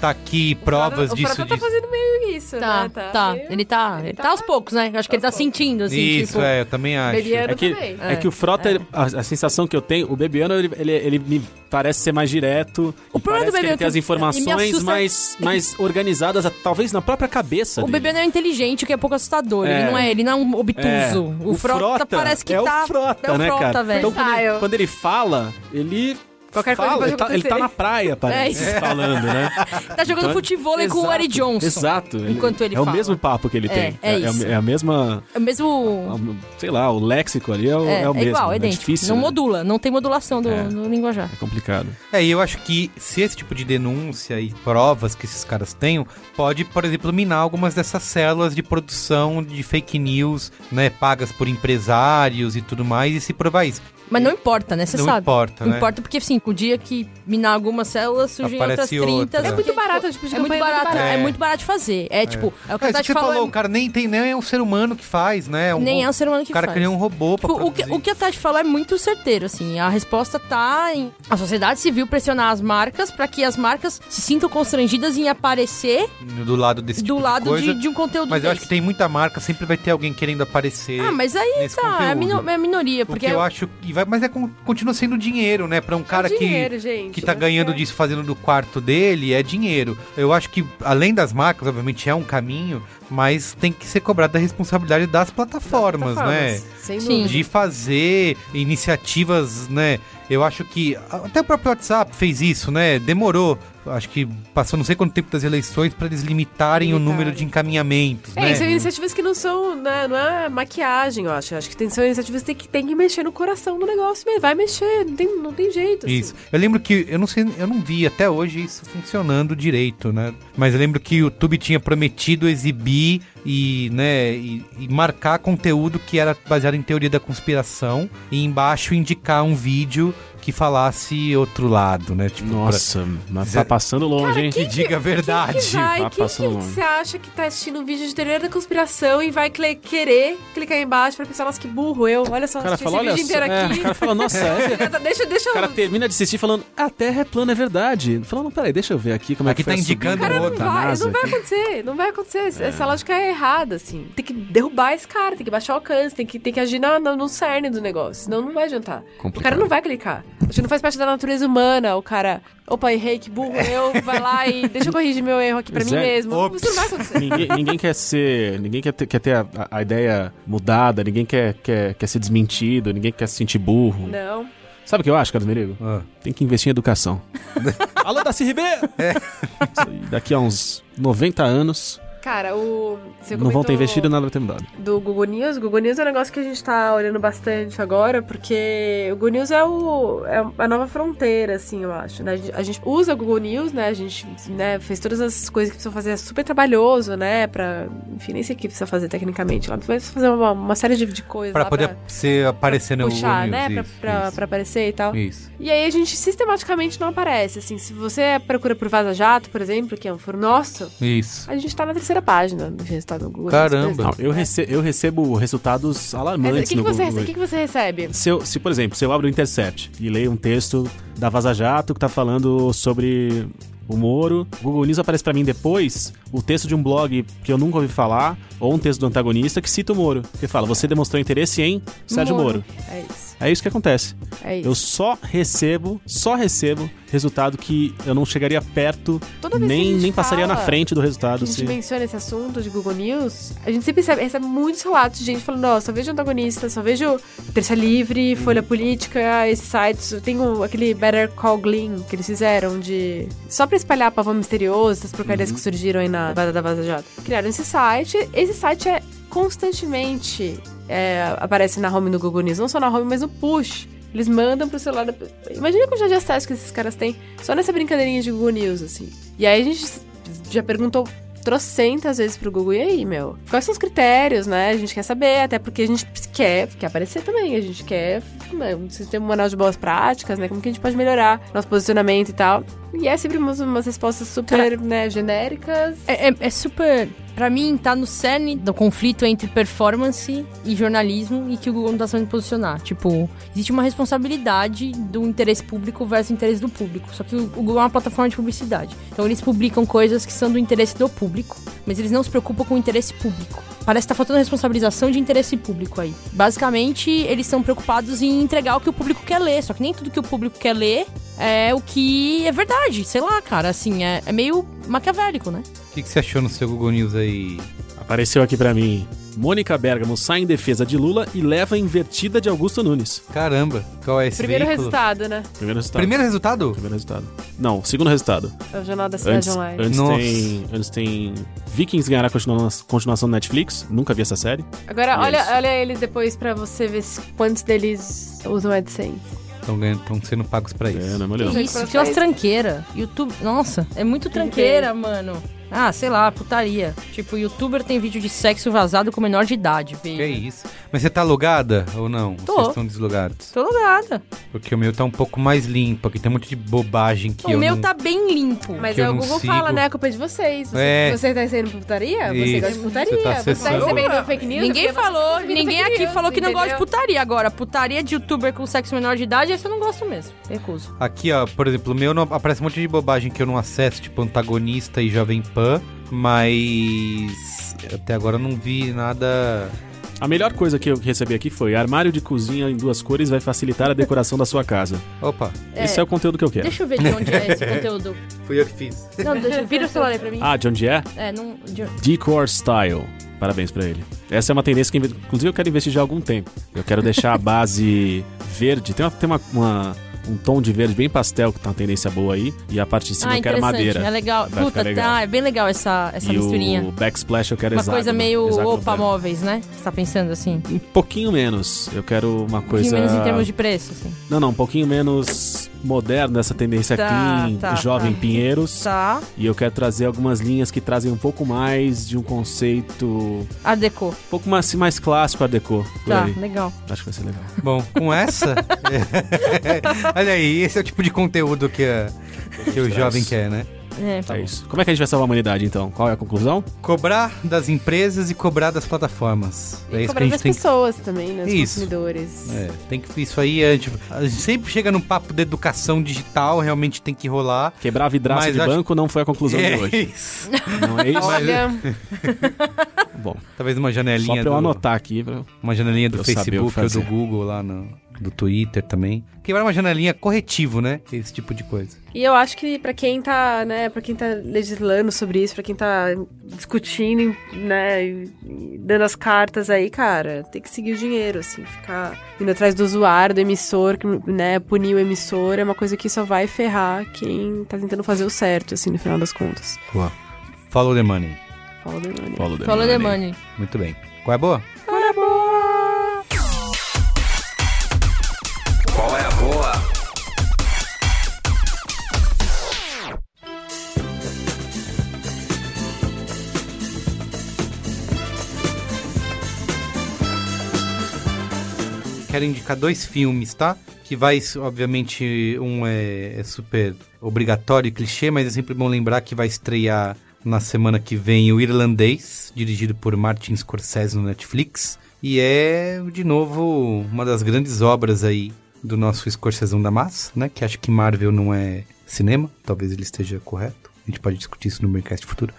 tá aqui provas o disso, Frota tá disso. fazendo meio isso, Tá, né? tá. meio- Ele tá. Ele tá aos poucos, né? Acho que ele tá sentindo, assim, Isso, tipo. é, eu também acho. Bebiano É que, também. é que o Frota, ele- a, a sensação que eu tenho, o Bebiano, ele, ele, ele me parece ser mais direto. O problema do que ele Bebiano tem as me informações assusta- mais, mais organizadas, talvez na própria cabeça O dele. bebê não é inteligente, o que é pouco assustador. É. Ele não é, ele não é um É, obtuso. O, Frota, parece que é tá. o Frota, é o né, Frota, cara? velho. Então, quando ele, Style. quando ele fala, ele Qualquer coisa fala, pode ele tá, ele tá na praia, parece, É falando, né? Tá jogando Então, futebol com o Eric Johnson. Exato. Enquanto ele É o fala. mesmo papo que ele É, tem. é a- isso. é a mesma... É o mesmo. Sei lá, o léxico ali é o, É, é o é mesmo. igual, é é idêntico. difícil. não né? modula, não tem modulação do, É. do linguajar. É complicado. É, e eu acho que se esse tipo de denúncia e provas que esses caras tenham, pode, por exemplo, minar algumas dessas células de produção de fake news, né, pagas por empresários e tudo mais, e se provar isso. Mas não importa, né? Você Não sabe. importa, né? Importa porque, assim, o dia que minar algumas células, surgem outras Aparece 30. outra. É muito barato, tipo, de É muito campanha barato, é. É. muito barato de fazer. É, tipo, é o que É, a isso Tati que você falou. falou, é- o cara nem tem, nem é um ser humano que faz, né? Um Nem ro- é o ser humano que O cara faz. cria um robô pra Tipo, o, que, o que a Tati falou é muito certeiro, assim. A resposta tá em a sociedade civil pressionar as marcas pra que as marcas se sintam constrangidas em aparecer Do lado desse do tipo lado de coisa. de, de um conteúdo Mas eu acho desse. que tem muita marca, sempre vai ter alguém querendo aparecer. Ah, mas aí nesse tá, é a, é a minoria, porque que eu acho que vai, mas é con- continua sendo dinheiro, né? Pra um cara é dinheiro, que gente. que tá É ganhando disso fazendo do quarto dele é dinheiro. Eu acho que além das marcas, obviamente é um caminho, mas tem que ser cobrado da responsabilidade das plataformas, né? Sem Sim. dúvida. De fazer iniciativas, né? Eu acho que até o próprio WhatsApp fez isso, né? Demorou. Acho que passou não sei quanto tempo das eleições pra eles limitarem o Limitarem. número de encaminhamentos, É, né? são iniciativas que não são, né, não é maquiagem, eu acho. Eu Acho que tem, são iniciativas que tem que, tem que mexer no coração do negócio mesmo. Vai mexer, não tem, não tem jeito. assim. Isso. Eu lembro que eu não sei, eu não vi até hoje isso funcionando direito, né? Mas eu lembro que o YouTube tinha prometido exibir e, né, e, e marcar conteúdo que era baseado em teoria da conspiração e embaixo indicar um vídeo que falasse outro lado, né? Tipo, Nossa, mas tá passando longe, hein? pra- que diga a verdade. Quem que vai? Tá Quem passando que longe. você acha que tá assistindo um vídeo de teoria da conspiração e vai cle- querer clicar aí embaixo pra pensar, nossa, que burro eu. Olha só, O cara assisti fala, esse olha vídeo só. inteiro É, aqui. o cara fala, nossa, é. Deixa, deixa O cara eu... termina de assistir falando, a Terra é plana, é verdade. Falando, não, peraí, deixa eu ver aqui como Aqui é que tá indicando Cara, não outra, da vai, NASA não vai acontecer, não vai acontecer. Essa- Essa lógica é errada, assim. Tem que derrubar esse cara, tem que baixar o alcance, tem que, tem que agir na- no, no cerne do negócio, senão não vai adiantar. O Complicado. cara não vai clicar. Acho que não faz parte da natureza humana, o cara, opa, errei, que burro eu, vai lá e deixa eu corrigir meu erro aqui pra mim Zé, mesmo. ops. Isso não vai acontecer. Ninguém, ninguém quer ser. Ninguém quer ter, quer ter a, a ideia mudada, ninguém quer, quer, quer ser desmentido, ninguém quer se sentir burro. Não. Sabe o que eu acho, Carlos Merigo? Ah. Tem que investir em educação. Alô, Daci Ribeiro! Aí, Daqui a uns 90 anos, Cara, o. Você não vão ter investido nada vai ter mudado. Do Google News. O Google News é um negócio que a gente tá olhando bastante agora, porque o Google News é, o, é a nova fronteira, assim, eu acho. Né? A, gente, a gente usa o Google News, né? A gente né, fez todas as coisas que precisa fazer, é super trabalhoso, né? Pra. Enfim, nem sei o que precisa fazer tecnicamente lá. Mas vai fazer uma, uma série de, de coisas. Pra lá poder ser aparecer no puxar, Google né? News, Pra, isso, pra, isso. pra aparecer e tal. Isso. E aí a gente sistematicamente não aparece. Assim, se você procura por Vaza Jato, por exemplo, que é um foro nosso, Isso. a gente tá na terceira página do resultado do Google. Caramba. Não, eu, rece eu recebo resultados alarmantes que, que no Google. o que, que você recebe? Se, eu- se, por exemplo, se eu abro o Intercept e leio um texto da Vaza Jato que tá falando sobre o Moro, o Google News aparece pra mim depois o texto de um blog que eu nunca ouvi falar, ou um texto do antagonista que cita o Moro. Que fala, você demonstrou interesse em Sérgio Moro. É isso. É isso que acontece. É isso. Eu só recebo, só recebo resultado que eu não chegaria perto, Toda vez que a nem, nem passaria na frente do resultado. a gente Se... menciona esse assunto de Google News, a gente sempre recebe, recebe muitos relatos de gente falando, ó, só vejo antagonista, só vejo Terça Livre, Folha Política, esses sites. Eu tenho aquele Better Call Glean que eles fizeram de. Só pra espalhar pavão misterioso, as porcarias que surgiram aí na Vaza da Vaza Jato. Criaram esse site. Esse site é constantemente. É, aparece na home do Google News, não só na home, mas no push. Eles mandam pro celular da... Imagina a quantidade de acesso que esses caras têm só nessa brincadeirinha de Google News, assim. E aí a gente já perguntou trocentas vezes pro Google, e aí, meu? Quais são os critérios, né? A gente quer saber, até porque a gente quer, quer aparecer também, a gente quer né, um sistema manual de boas práticas, né? Como que a gente pode melhorar nosso posicionamento e tal. E é sempre umas, umas respostas super, né, genéricas. É, é- é super. Pra mim, tá no cerne do conflito entre performance e jornalismo e que o Google não tá sabendo posicionar. Tipo, existe uma responsabilidade do interesse público versus o interesse do público. Só que o o Google é uma plataforma de publicidade. Então eles publicam coisas que são do interesse do público, mas eles não se preocupam com o interesse público. Parece que tá faltando responsabilização de interesse público aí. Basicamente, eles estão preocupados em entregar o que o público quer ler. Só que nem tudo que o público quer ler é o que é verdade. Sei lá, cara, assim, é, é meio maquiavélico, né? O que, que você achou no seu Google News aí? Apareceu aqui pra mim Mônica Bergamo sai em defesa de Lula e leva a invertida de Augusto Nunes. Caramba, qual é esse Primeiro veículo? resultado, né? Primeiro resultado. Primeiro resultado? Primeiro resultado. Não, segundo resultado. É o Jornal da Cidade Antes, Online. antes, Nossa. tem, antes tem Vikings ganhará a continua- continuação do Netflix. Nunca vi essa série. Agora, olha, isso. olha eles depois pra você ver se- quantos deles usam AdSense. Estão sendo pagos pra isso. É, não é. Sim. Isso, tinha umas trás. tranqueiras. YouTube. Nossa, é muito tranqueira, mano. Ah, sei lá, putaria. Tipo, youtuber tem vídeo de sexo vazado com menor de idade, Que velho. isso? Mas você tá logada ou não? Tô. Vocês estão deslogados? Tô logada. Porque o meu tá um pouco mais limpo, aqui tem um monte de bobagem que o eu meu não... tá bem limpo. Mas Que aí o Google sigo. fala, né? A culpa é de vocês. Você, É. você tá saindo putaria? Você Isso. gosta de putaria. Você tá Você tá recebendo fake news? Ninguém você falou, ninguém aqui news, falou que não gosta de entendeu? putaria. Agora, putaria de youtuber com sexo menor de idade, esse eu não gosto mesmo. Recuso. Aqui, ó, por exemplo, o meu não, aparece um monte de bobagem que eu não acesso, tipo antagonista e Jovem Pan, mas até agora eu não vi nada. A melhor coisa que eu recebi aqui foi armário de cozinha em duas cores vai facilitar a decoração da sua casa. Opa, Esse é o conteúdo que eu quero. Deixa eu ver de onde é esse conteúdo. fui eu que fiz. Não, deixa, vira o celular aí pra mim. Ah, de onde é? É, não. de- Decor Style. Parabéns pra ele. Essa é uma tendência que, inclusive, eu quero investir já há algum tempo. Eu quero deixar a base verde. Tem, uma, tem uma, uma- um tom de verde bem pastel, que tá uma tendência boa aí. E a parte de cima Ah, eu quero madeira. É legal. Vai Puta, ficar legal. tá, é bem legal essa, essa e misturinha. o backsplash eu quero Uma hexágono. coisa meio hexágono opa branco. móveis, né? Você tá pensando assim? Um pouquinho menos. Eu quero uma Um coisa... pouquinho menos em termos de preço, assim. Não, não, um pouquinho menos moderno dessa tendência Tá, clean, tá, jovem tá. Pinheiros. Tá. E eu quero trazer algumas linhas que trazem um pouco mais de um conceito um A deco. pouco mais, mais clássico a deco. Tá, aí. legal. Acho que vai ser legal. Bom, com essa. Olha aí, esse é o tipo de conteúdo que, a- que o jovem quer, né? É. é isso. Como é que a gente vai salvar a humanidade, então? Qual é a conclusão? Cobrar das empresas e cobrar das plataformas. E é isso que cobrar a gente das tem que. pessoas também, né? Dos Isso. consumidores. É, tem que isso aí, a gente, a gente sempre chega num papo de educação digital, realmente tem que rolar. Quebrar vidraça de acho- banco não foi a conclusão é de hoje. isso. Não é isso? Olha, Bom, Talvez uma só janelinha pra eu do, anotar aqui. Pra... uma janelinha do pra que Facebook ou do. Google lá no do Twitter também. Quebrar uma janelinha corretivo, né? Esse tipo de coisa. e eu acho que pra quem tá, né, para quem tá legislando sobre isso, pra quem tá discutindo, né, dando as cartas aí, cara, tem que seguir o dinheiro, assim, ficar indo atrás do usuário, do emissor, que, né, punir o emissor é uma coisa que só vai ferrar quem tá tentando fazer o certo, assim, no final das contas. Boa. Follow the money. Follow the Follow the money. money. Muito bem. Qual é a boa? Quero indicar dois filmes, tá? Que vai, obviamente, um é, é super obrigatório e clichê, mas é sempre bom lembrar que vai estrear na semana que vem o Irlandês, dirigido por Martin Scorsese no Netflix. E é, de novo, uma das grandes obras aí do nosso Scorsesão da Massa, né? Que acho que Marvel não é cinema, talvez ele esteja correto. A gente pode discutir isso no Braincast futuro.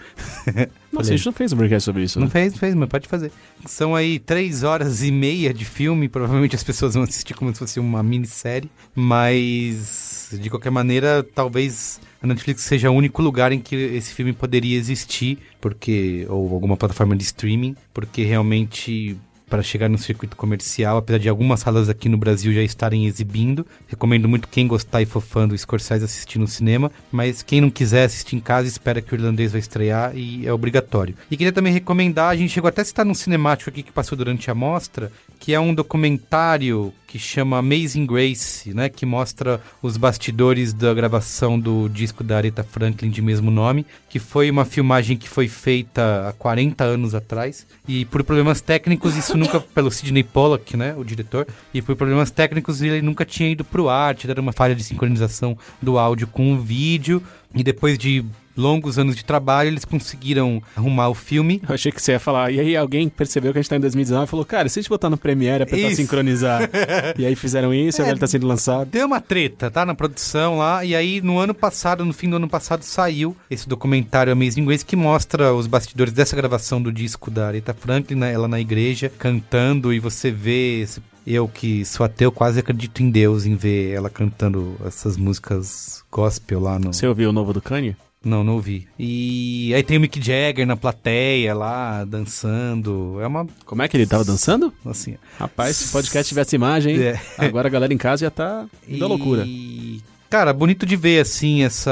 Nossa, Falei. a gente não fez um broadcast sobre isso, Não né? fez, não fez, mas pode fazer. São aí três horas e meia de filme. Provavelmente as pessoas vão assistir como se fosse uma minissérie. Mas, de qualquer maneira, talvez a Netflix seja o único lugar em que esse filme poderia existir. Porque, ou alguma plataforma de streaming. Porque realmente. Para chegar no circuito comercial, apesar de algumas salas aqui no Brasil já estarem exibindo, recomendo muito quem gostar e fã do Scorsese assistir no cinema, mas quem não quiser assistir em casa, espera que o irlandês vai estrear e é obrigatório. E queria também recomendar, a gente chegou até a citar num cinemático aqui que passou durante a mostra, que é um documentário que chama Amazing Grace, né, que mostra os bastidores da gravação do disco da Aretha Franklin de mesmo nome, que foi uma filmagem que foi feita há 40 anos atrás, e por problemas técnicos, isso nunca, pelo Sidney Pollack, né, o diretor, e por problemas técnicos ele nunca tinha ido pro arte, era uma falha de sincronização do áudio com o vídeo, e depois de longos anos de trabalho, eles conseguiram arrumar o filme. Eu achei que você ia falar. E aí alguém percebeu que a gente tá em 2019 e falou, cara, se a gente botar no Premiere, apertar Isso. sincronizar. e aí fizeram isso, É. agora ele tá sendo lançado. Deu uma treta, tá? Na produção lá. E aí, no ano passado, no fim do ano passado, saiu esse documentário Amazing Grace que mostra os bastidores dessa gravação do disco da Aretha Franklin, né? ela na igreja, cantando, e você vê. esse- Eu que sou ateu, quase acredito em Deus, em ver ela cantando essas músicas gospel lá no. Você ouviu o novo do Kanye? Não, não ouvi. E aí tem o Mick Jagger na plateia lá, dançando. É uma, Como é que ele tava dançando? assim... Rapaz, se o podcast tivesse imagem, hein? É. agora a galera em casa já tá da loucura. E, cara, bonito de ver, assim, essa...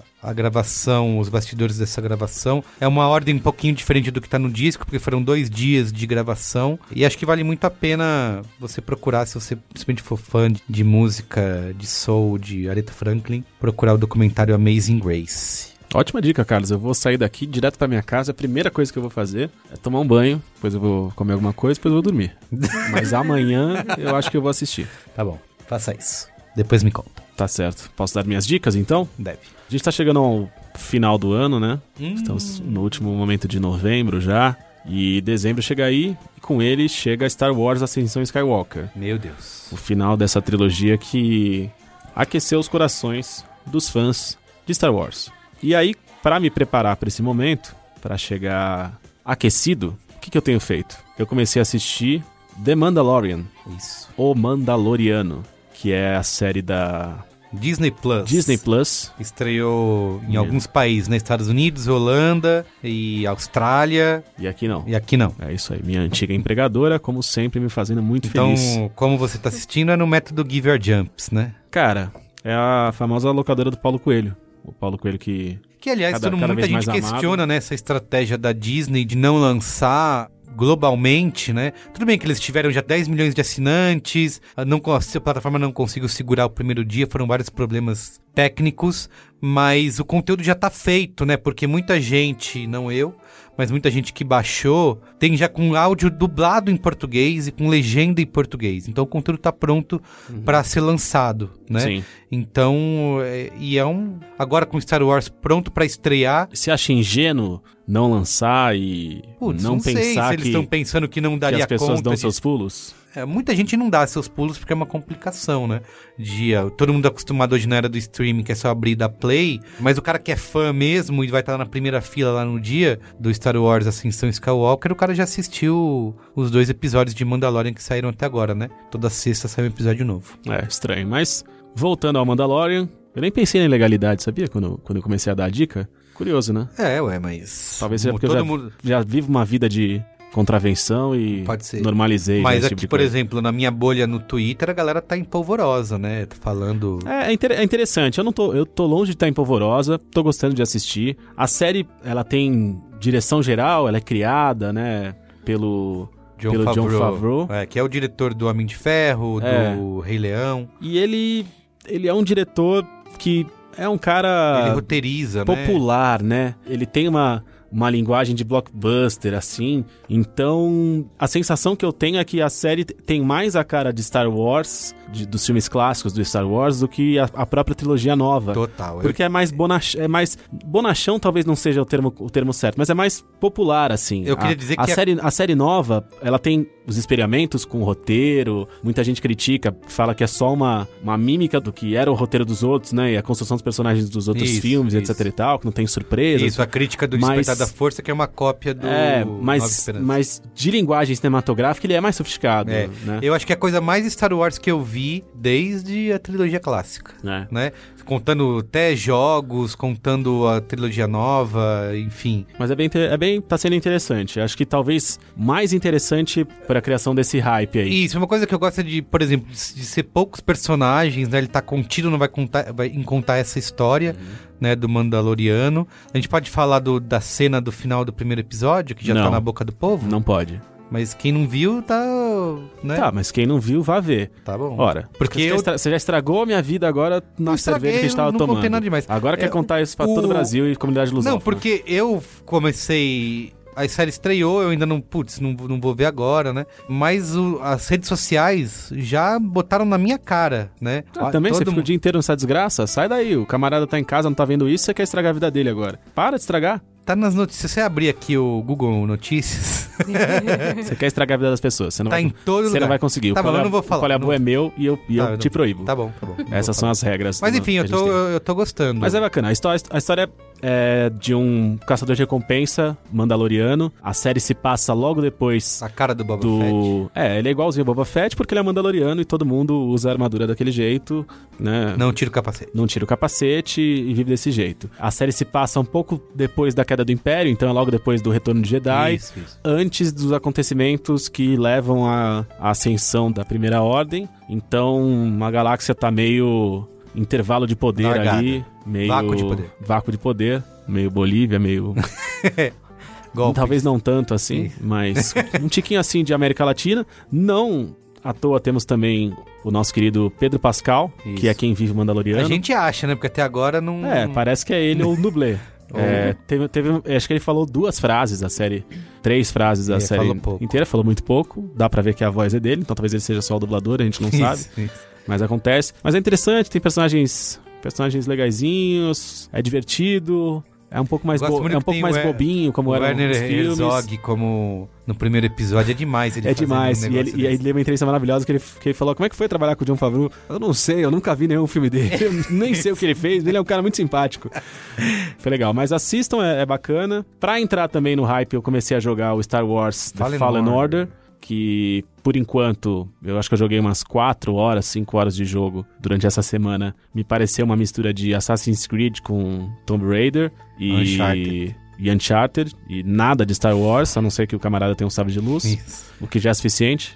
A, a gravação, os bastidores dessa gravação. É uma ordem um pouquinho diferente do que tá no disco, porque foram dois dias de gravação. E acho que vale muito a pena você procurar, se você principalmente for fã de, de música, de soul, de Aretha Franklin, procurar o documentário Amazing Grace. Ótima dica, Carlos. Eu vou sair daqui direto pra minha casa. A primeira coisa que eu vou fazer é tomar um banho, depois eu vou comer alguma coisa, depois eu vou dormir. Mas amanhã eu acho que eu vou assistir. Tá bom, faça isso. Depois me conta. Tá certo. Posso dar minhas dicas então? Deve. A gente tá chegando ao final do ano, né? Estamos no último momento de novembro já. E dezembro chega aí, e com ele chega Star Wars Ascensão Skywalker. Meu Deus. O final dessa trilogia que aqueceu os corações dos fãs de Star Wars. E aí, pra me preparar pra esse momento, pra chegar aquecido, o que, que eu tenho feito? Eu comecei a assistir The Mandalorian, Isso. O Mandaloriano, que é a série da Disney Plus. Disney Plus. Estreou em Yeah. alguns países, né? Estados Unidos, Holanda e Austrália. E aqui não. E aqui não. É isso aí, minha antiga empregadora, como sempre, me fazendo muito Então, feliz. como você tá assistindo, é no método Give Your Jumps, né? Cara, é a famosa locadora do Paulo Coelho. O Paulo Coelho que. Que, aliás, Cada- todo, cada muita gente amado. questiona né, essa estratégia da Disney de não lançar globalmente, né? Tudo bem que eles tiveram já 10 milhões de assinantes, a, não, a plataforma não conseguiu segurar o primeiro dia, foram vários problemas técnicos, mas o conteúdo já tá feito, né? Porque muita gente, não eu, mas muita gente que baixou, tem já com áudio dublado em português e com legenda em português. Então o conteúdo tá pronto pra ser lançado, né? Sim. Então, é, e é um. Agora com Star Wars pronto pra estrear. Você acha ingênuo não lançar e Putz, não, não, sei se pensar eles que, estão pensando que não que daria as pessoas dão de- seus pulos? É, muita gente não dá seus pulos porque é uma complicação, né? De, ah, todo mundo acostumado hoje na era do streaming, que é só abrir da Play, mas o cara que é fã mesmo e vai estar na primeira fila lá no dia do Star Wars Ascensão Skywalker, o cara já assistiu os dois episódios de Mandalorian que saíram até agora, né? Toda sexta sai um episódio novo. É, estranho. Mas, voltando ao Mandalorian, eu nem pensei na ilegalidade, sabia? Quando, quando eu comecei a dar a dica. Curioso, né? É, ué, mas. Talvez seja porque eu já, mundo. já vivo uma vida de contravenção e Pode ser. normalizei Mas aqui, tipo por exemplo, na minha bolha no Twitter, a galera tá empolvorosa, né? Tá falando. É, é inter- é interessante. Eu não tô, eu tô longe de estar em polvorosa, tô gostando de assistir. A série, ela tem direção geral, ela é criada, né, pelo pelo John Favreau. É, que é o diretor do Homem de Ferro, É. do Rei Leão. e ele ele é um diretor que é um cara Ele roteiriza, né? popular, né? Ele tem uma uma linguagem de blockbuster assim. Então, a sensação que eu tenho é que a série tem mais a cara de Star Wars, de- dos filmes clássicos do Star Wars do que a, a própria trilogia nova. Total. Porque é mais bonach... é mais bonachão talvez não seja o termo, o termo certo, mas é mais popular assim. Eu queria A- dizer a que a- série a série nova, ela tem os experimentos com o roteiro, muita gente critica, fala que é só uma, uma mímica do que era o roteiro dos outros, né, e a construção dos personagens dos outros Isso, filmes, isso. etc e tal, que não tem surpresas. Isso, a crítica do Mas- Despertar da Força, que é uma cópia do É, mas, mas de linguagem cinematográfica ele é mais sofisticado, É, né? Eu acho que é a coisa mais Star Wars que eu vi desde a trilogia clássica, É. né? Contando até jogos, contando a trilogia nova, enfim. Mas é bem, é bem, tá sendo interessante. Acho que talvez mais interessante para a criação desse hype aí. Isso, uma coisa que eu gosto é de, por exemplo, de ser poucos personagens, né? Ele tá contido, não vai contar, vai contar essa história, Uhum. né, do Mandaloriano. A gente pode falar do- da cena do final do primeiro episódio, que já Não. tá na boca do povo, Não pode. Mas quem não viu tá, né? Tá, mas quem não viu, vá ver. Tá bom. Ora, Porque você, já eu- estra- você já estragou a minha vida agora na Não estraguei, cerveja que a gente tava eu não tomando. contei nada demais. Agora quer É, contar isso pra o- todo o Brasil e comunidade lusófona. Não, porque eu comecei. A série estreou, eu ainda não. Putz, não, não vou ver agora, né? Mas o- as redes sociais já botaram na minha cara, né? Ah, também você todo fica o mundo- dia inteiro nessa desgraça? Sai daí, o camarada tá em casa, não tá vendo isso, você quer estragar a vida dele agora. Para de estragar. Tá nas notícias. Se você abrir aqui o Google Notícias, Você quer estragar a vida das pessoas. Você não, Tá vai, em todo você lugar. não vai conseguir. Tá o bom, é eu não vou falar, O qual é não é meu e eu, e Tá, eu eu te não- proíbo. Tá bom, tá bom. Não Essas são falar. as regras. Mas enfim, eu tô, eu tô gostando. Mas é bacana. A história, a história é de um caçador de recompensa mandaloriano. A série se passa logo depois A cara do Boba Fett. do. É, ele é igualzinho ao Boba Fett porque ele é mandaloriano e todo mundo usa a armadura daquele jeito, né? Não tira o capacete. Não tira o capacete e vive desse jeito. A série se passa um pouco depois da queda do Império, então é logo depois do retorno de Jedi. Isso, isso. Antes dos acontecimentos que levam à ascensão da Primeira Ordem. Então a galáxia tá meio intervalo de poder Largada. ali. Meio Vácuo de poder. Vácuo de poder. Meio Bolívia, meio. Golpe. Talvez não tanto assim, Isso. mas um tiquinho assim de América Latina. Não à toa temos também o nosso querido Pedro Pascal, Isso. que é quem vive o Mandaloriano. A gente acha, né? Porque até agora não. É, parece que é ele ou o dublê. É, teve, teve- acho que ele falou duas frases da série, três frases da Ele série falou inteira, falou muito pouco. Dá pra ver que a voz é dele, então talvez ele seja só o dublador, a gente não sabe, Isso, isso. mas acontece. Mas é interessante, tem personagens, personagens legaisinhos, é divertido, é um pouco mais, bo- é um pouco mais bobinho, como o era Werner nos filmes. Herzog, como no primeiro episódio, é demais. Ele É demais. um e, ele, e aí ele deu uma entrevista maravilhosa que ele, que ele falou: Como é que foi trabalhar com o John Favreau? Eu não sei, eu nunca vi nenhum filme dele. Eu nem sei o que ele fez. Ele é um cara muito simpático. Foi legal. Mas assistam, é, é bacana. Pra entrar também no hype, eu comecei a jogar o Star Wars The Fallen Fallen, Order. Order. Que, por enquanto, eu acho que eu joguei umas 4 horas, 5 horas de jogo durante essa semana. Me pareceu uma mistura de Assassin's Creed com Tomb Raider e Uncharted. e Uncharted. E nada de Star Wars, a não ser que o camarada tenha um sabre de luz Isso. o que já é suficiente.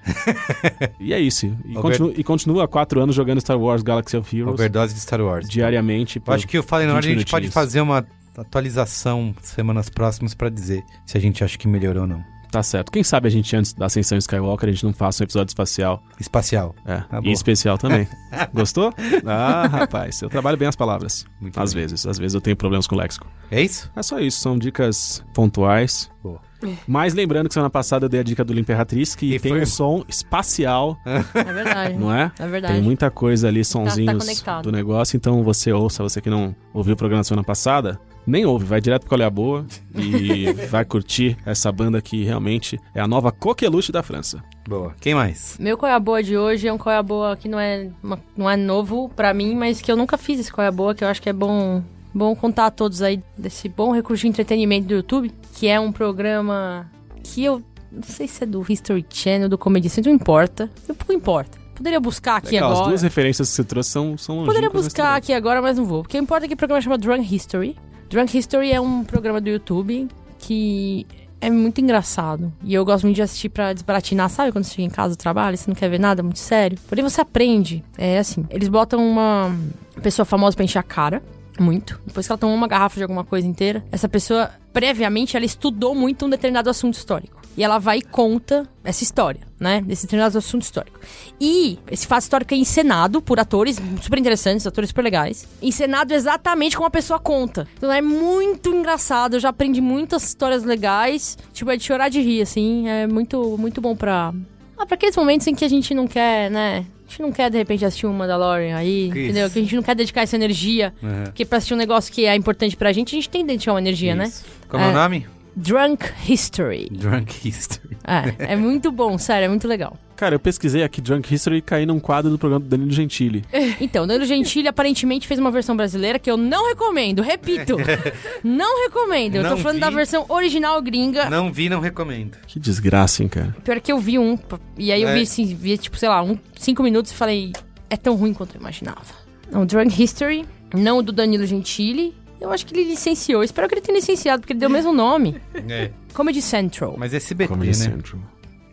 e é isso. E, Over- continua, e continua há quatro anos jogando Star Wars Galaxy of Heroes Overdose de Star Wars. diariamente. Eu acho que o Fallen 20 Order a gente pode fazer uma atualização semanas próximas pra dizer se a gente acha que melhorou ou não. Tá certo. Quem sabe a gente, antes da Ascensão Skywalker, a gente não faça um episódio espacial. Espacial. É. Tá e especial também. Gostou? Ah, rapaz, eu trabalho bem as palavras. Muito às bem. vezes. Às vezes eu tenho problemas com o léxico. É isso? É só isso, são dicas pontuais. Boa. Mas lembrando que semana passada eu dei a dica do Imperatriz, que E tem foi- um som espacial, É verdade. não é? É verdade. Tem muita coisa ali, sonzinhos conectado. do negócio, então você ouça, você que não ouviu o programa semana passada, nem ouve, vai direto pro Qual é a Boa e vai curtir essa banda que realmente é a nova coqueluche da França. Boa. Quem mais? Meu Qual é a Boa de hoje é um Qual é a Boa que não é, uma- não é novo pra mim, mas que eu nunca fiz esse Qual é a Boa, que eu acho que é bom, bom contar a todos aí desse bom recurso de entretenimento do YouTube, que é um programa que eu não sei se é do History Channel, do Comedy Central, não importa. Um pouco importa. Poderia buscar aqui Legal, as agora. duas referências que você trouxe são, são. Poderia buscar aqui agora, mas não vou. Porque o que importa é que o programa chama Drunk History. Drunk History é um programa do YouTube que é muito engraçado. E eu gosto muito de assistir pra desbaratinar. Sabe quando você chega em casa do trabalho você não quer ver nada muito sério? Porém, você aprende. É assim, eles botam uma pessoa famosa pra encher a cara. Muito. Depois que ela tomou uma garrafa de alguma coisa inteira, essa pessoa, previamente, ela estudou muito um determinado assunto histórico. E ela vai e conta essa história, né? Desse determinado assunto histórico. E esse fato histórico é encenado por atores super interessantes, atores super legais. Encenado exatamente como a pessoa conta. Então é muito engraçado. Eu já aprendi muitas histórias legais. Tipo, é de chorar de rir, assim. É muito, muito bom pra. Ah, pra aqueles momentos em que a gente não quer, né? A gente não quer, de repente, assistir um Mandalorian aí, Isso. entendeu? Que a gente não quer dedicar essa energia. Uhum. Porque pra assistir um negócio que é importante pra gente, a gente tem que dedicar uma energia, né? Isso. Como é o É. nome? Drunk History. Drunk History. É, é muito bom, sério, é muito legal. Cara, eu pesquisei aqui Drunk History e caí num quadro do programa do Danilo Gentili. Então, Danilo Gentili aparentemente fez uma versão brasileira que eu não recomendo, repito. não recomendo. Eu tô Não falando da vi. versão original gringa. Não vi, não recomendo. Que desgraça, hein, cara. Pior que eu vi um, e aí eu É. vi assim, vi tipo, sei lá, um, cinco minutos e falei, é tão ruim quanto eu imaginava. Não, Drunk History, não o do Danilo Gentili. Eu acho que ele licenciou. Espero que ele tenha licenciado, porque ele deu o mesmo nome. É. Comedy Central. Mas é SBT, Comedy né? Central.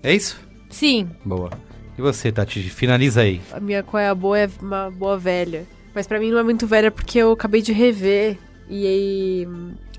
É isso? Sim. Boa. E você, Tati? Finaliza aí. A minha qual é a boa é uma boa velha. Mas pra mim não é muito velha porque eu acabei de rever e aí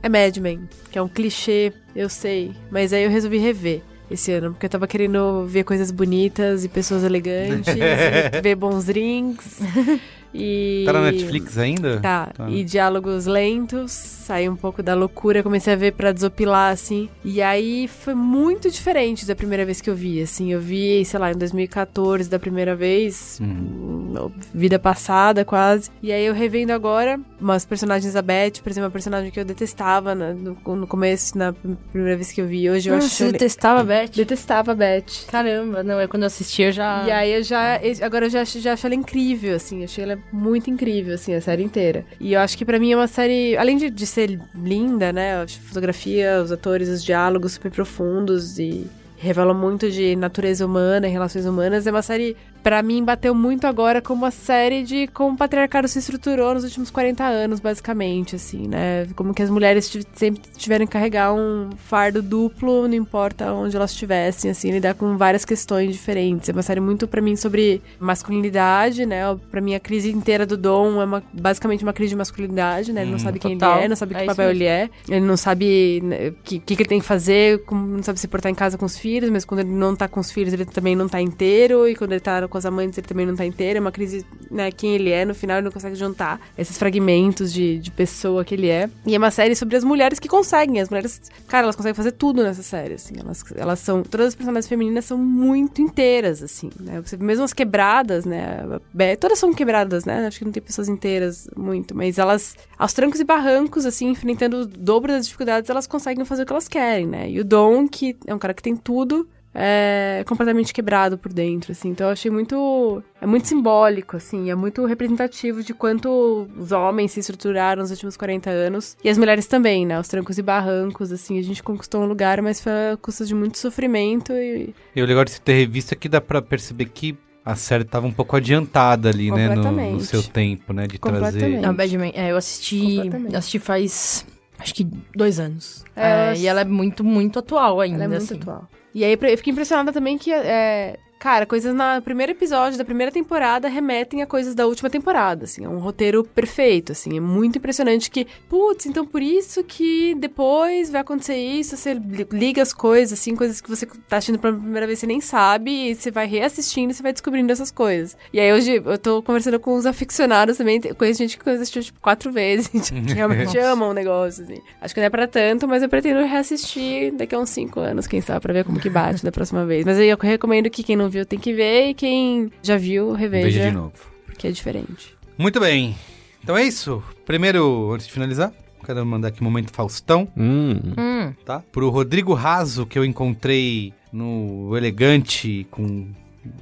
é Mad Men, que é um clichê, eu sei, mas aí eu resolvi rever esse ano, porque eu tava querendo ver coisas bonitas e pessoas elegantes, ver bons drinks. E... Tá na Netflix ainda? Tá. Tá. E diálogos lentos, saí um pouco da loucura, comecei a ver pra desopilar, assim. E aí foi muito diferente da primeira vez que eu vi, assim. Eu vi, sei lá, em 2014 da primeira vez, hum, vida passada quase. E aí eu revendo agora umas personagens da Beth, por exemplo, uma personagem que eu detestava na- no, no começo, na primeira vez que eu vi. Hoje eu Nossa, acho. você detestava a Beth? Detestava a Beth. Caramba, não, é quando eu assisti eu já... E aí eu já. Agora eu já, já acho ela incrível, assim. Achei ela muito incrível, assim, a série inteira. E eu acho que pra mim é uma série. Além de, de ser linda, né? A fotografia, os atores, os diálogos super profundos e. Revela muito de natureza humana relações humanas. É uma série, pra mim, bateu muito agora como uma série de como o patriarcado se estruturou nos últimos 40 anos, basicamente, assim, né? Como que as mulheres sempre tiveram que carregar um fardo duplo, não importa onde elas estivessem, assim, lidar com várias questões diferentes. É uma série muito, pra mim, sobre masculinidade, né? Pra mim, a crise inteira do Dom é uma- basicamente uma crise de masculinidade, né? Ele não sabe quem total. ele é, não sabe É que papel mesmo. ele é. Ele não sabe né, o que, que, que ele tem que fazer, como- não sabe se portar em casa com os filhos, mas quando ele não tá com os filhos, ele também não tá inteiro, e quando ele tá com as amantes, ele também não tá inteiro. É uma crise, né, quem ele é, no final ele não consegue juntar esses fragmentos de, de pessoa que ele é. E é uma série sobre as mulheres que conseguem. As mulheres, cara, elas conseguem fazer tudo nessa série, assim. Elas, elas são, todas as personagens femininas são muito inteiras, assim, né? Você, mesmo as quebradas, né? Be- Todas são quebradas, né? Acho que não tem pessoas inteiras muito, mas elas, aos trancos e barrancos, assim, enfrentando o dobro das dificuldades, elas conseguem fazer o que elas querem, né? E o Dom, que é um cara que tem tudo, é completamente quebrado por dentro, assim. Então eu achei muito. É muito simbólico, assim. É muito representativo de quanto os homens se estruturaram nos últimos 40 anos. E as mulheres também, né? Os trancos e barrancos, assim. A gente conquistou um lugar, mas foi a custa de muito sofrimento e. E o legal de se ter revisto é que dá pra perceber que a série tava um pouco adiantada ali, né? No, no seu tempo, né? De trazer. Não, Badman, é, eu assisti. Eu assisti faz. Acho que dois anos. É, É, E ela é muito, muito atual ainda. Ela é muito assim. atual. E aí eu fiquei impressionada também que, é, cara, coisas no primeiro episódio da primeira temporada remetem a coisas da última temporada, assim. É um roteiro perfeito, assim. É muito impressionante que, putz, então por isso que depois vai acontecer isso, você li- liga as coisas, assim, coisas que você tá assistindo pela primeira vez você nem sabe, e você vai reassistindo e você vai descobrindo essas coisas. E aí hoje eu tô conversando com os aficionados também, conheço gente que assistiu, tipo, quatro vezes, que realmente amam o negócio, assim. Acho que não é pra tanto, mas eu pretendo reassistir daqui a uns cinco anos, quem sabe, pra ver como que bate da próxima vez. Mas aí eu recomendo que quem não viu tem que ver, e quem já viu, reveja, Veja de novo. porque é diferente. Muito bem. Então é isso. Primeiro, antes de finalizar, quero mandar aqui um momento Faustão, Hum. Hum, tá? Pro Rodrigo Raso, que eu encontrei no Elegante, com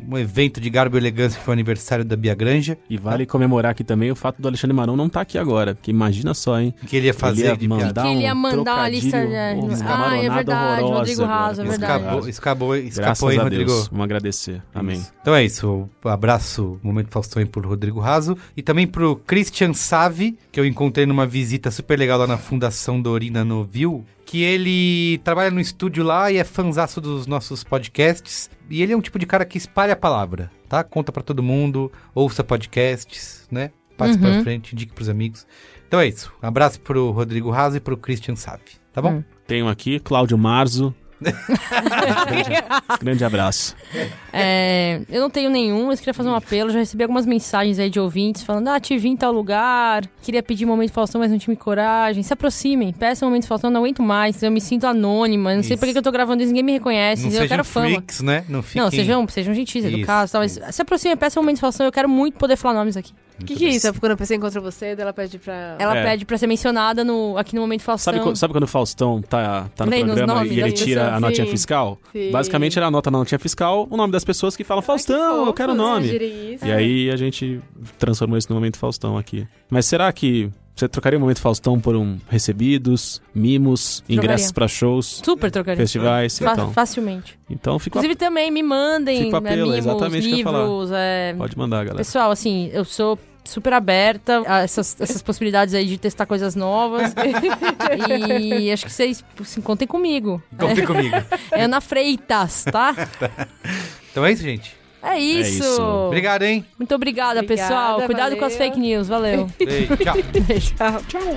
um evento de garbo e elegância que foi o aniversário da Bia Granja, E vale comemorar aqui também o fato do Alexandre Maron não tá aqui agora, porque imagina só, hein? que ele ia fazer Ele ia de mandar piada. que ele ia um mandar uma lista de. ah, é verdade, Rodrigo Raso, é verdade. Escapou, escapou, escapou aí, Rodrigo. Deus. Vamos agradecer. Amém. Isso. Então é isso. Um abraço, Momento Faustão aí pro Rodrigo Raso. E também pro Christian Savi, que eu encontrei numa visita super legal lá na Fundação Dorina Novil. Que ele trabalha no estúdio lá e é fanzaço dos nossos podcasts. E ele é um tipo de cara que espalha a palavra, tá? Conta pra todo mundo, ouça podcasts, né? Passe pra Uhum. frente, indique pros amigos. Então é isso. Um abraço pro Rodrigo Raso e pro Christian Savi, tá bom? Hum. Tenho aqui Cláudio Marzo. grande, abraço. É, eu não tenho nenhum, mas queria fazer um apelo. Já recebi algumas mensagens aí de ouvintes falando: Ah, te vi em tal lugar, queria pedir momento Faustão, mas não tive coragem. Se aproximem, peçam momento Faustão, não aguento mais. Eu me sinto anônima, não sei Isso. por que eu tô gravando isso, ninguém me reconhece. Não eu quero fama. freaks, né? Não fiquem... Não, sejam, sejam gentis, educados, tal, mas se aproximem, peçam momento Faustão, eu quero muito poder falar nomes aqui. O que, que é isso? É quando a pessoa encontra você, ela pede pra... Ela É. pede pra ser mencionada no, aqui no momento Faustão. Sabe, sabe quando o Faustão tá, tá no Lê programa nomes e ele tira a notinha sim. fiscal? Sim. Basicamente ele anota na notinha fiscal o nome das pessoas que falam Faustão, eu quero o nome. E aí a gente transformou isso no momento Faustão aqui. Mas será que você trocaria o momento Faustão por um recebidos, mimos, ingressos pra shows, Super trocaria. festivais? Fa- Então, Facilmente. então fica, Inclusive também me mandem Fica o né, apelo, mimos, exatamente livros, é, pode mandar, galera. Pessoal, assim, eu sou super aberta a essas, essas possibilidades aí de testar coisas novas. e acho que vocês assim, contem comigo. Contem comigo. É Ana Freitas, tá? Então é isso, gente. É isso. isso. Obrigado, hein? Muito obrigada, Obrigada, pessoal. Cuidado valeu. com as fake news. Valeu. Beijo, tchau. Beijo. Tchau.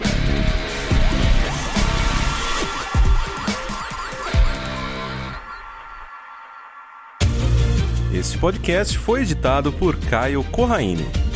Este podcast foi editado por Caio Corraine.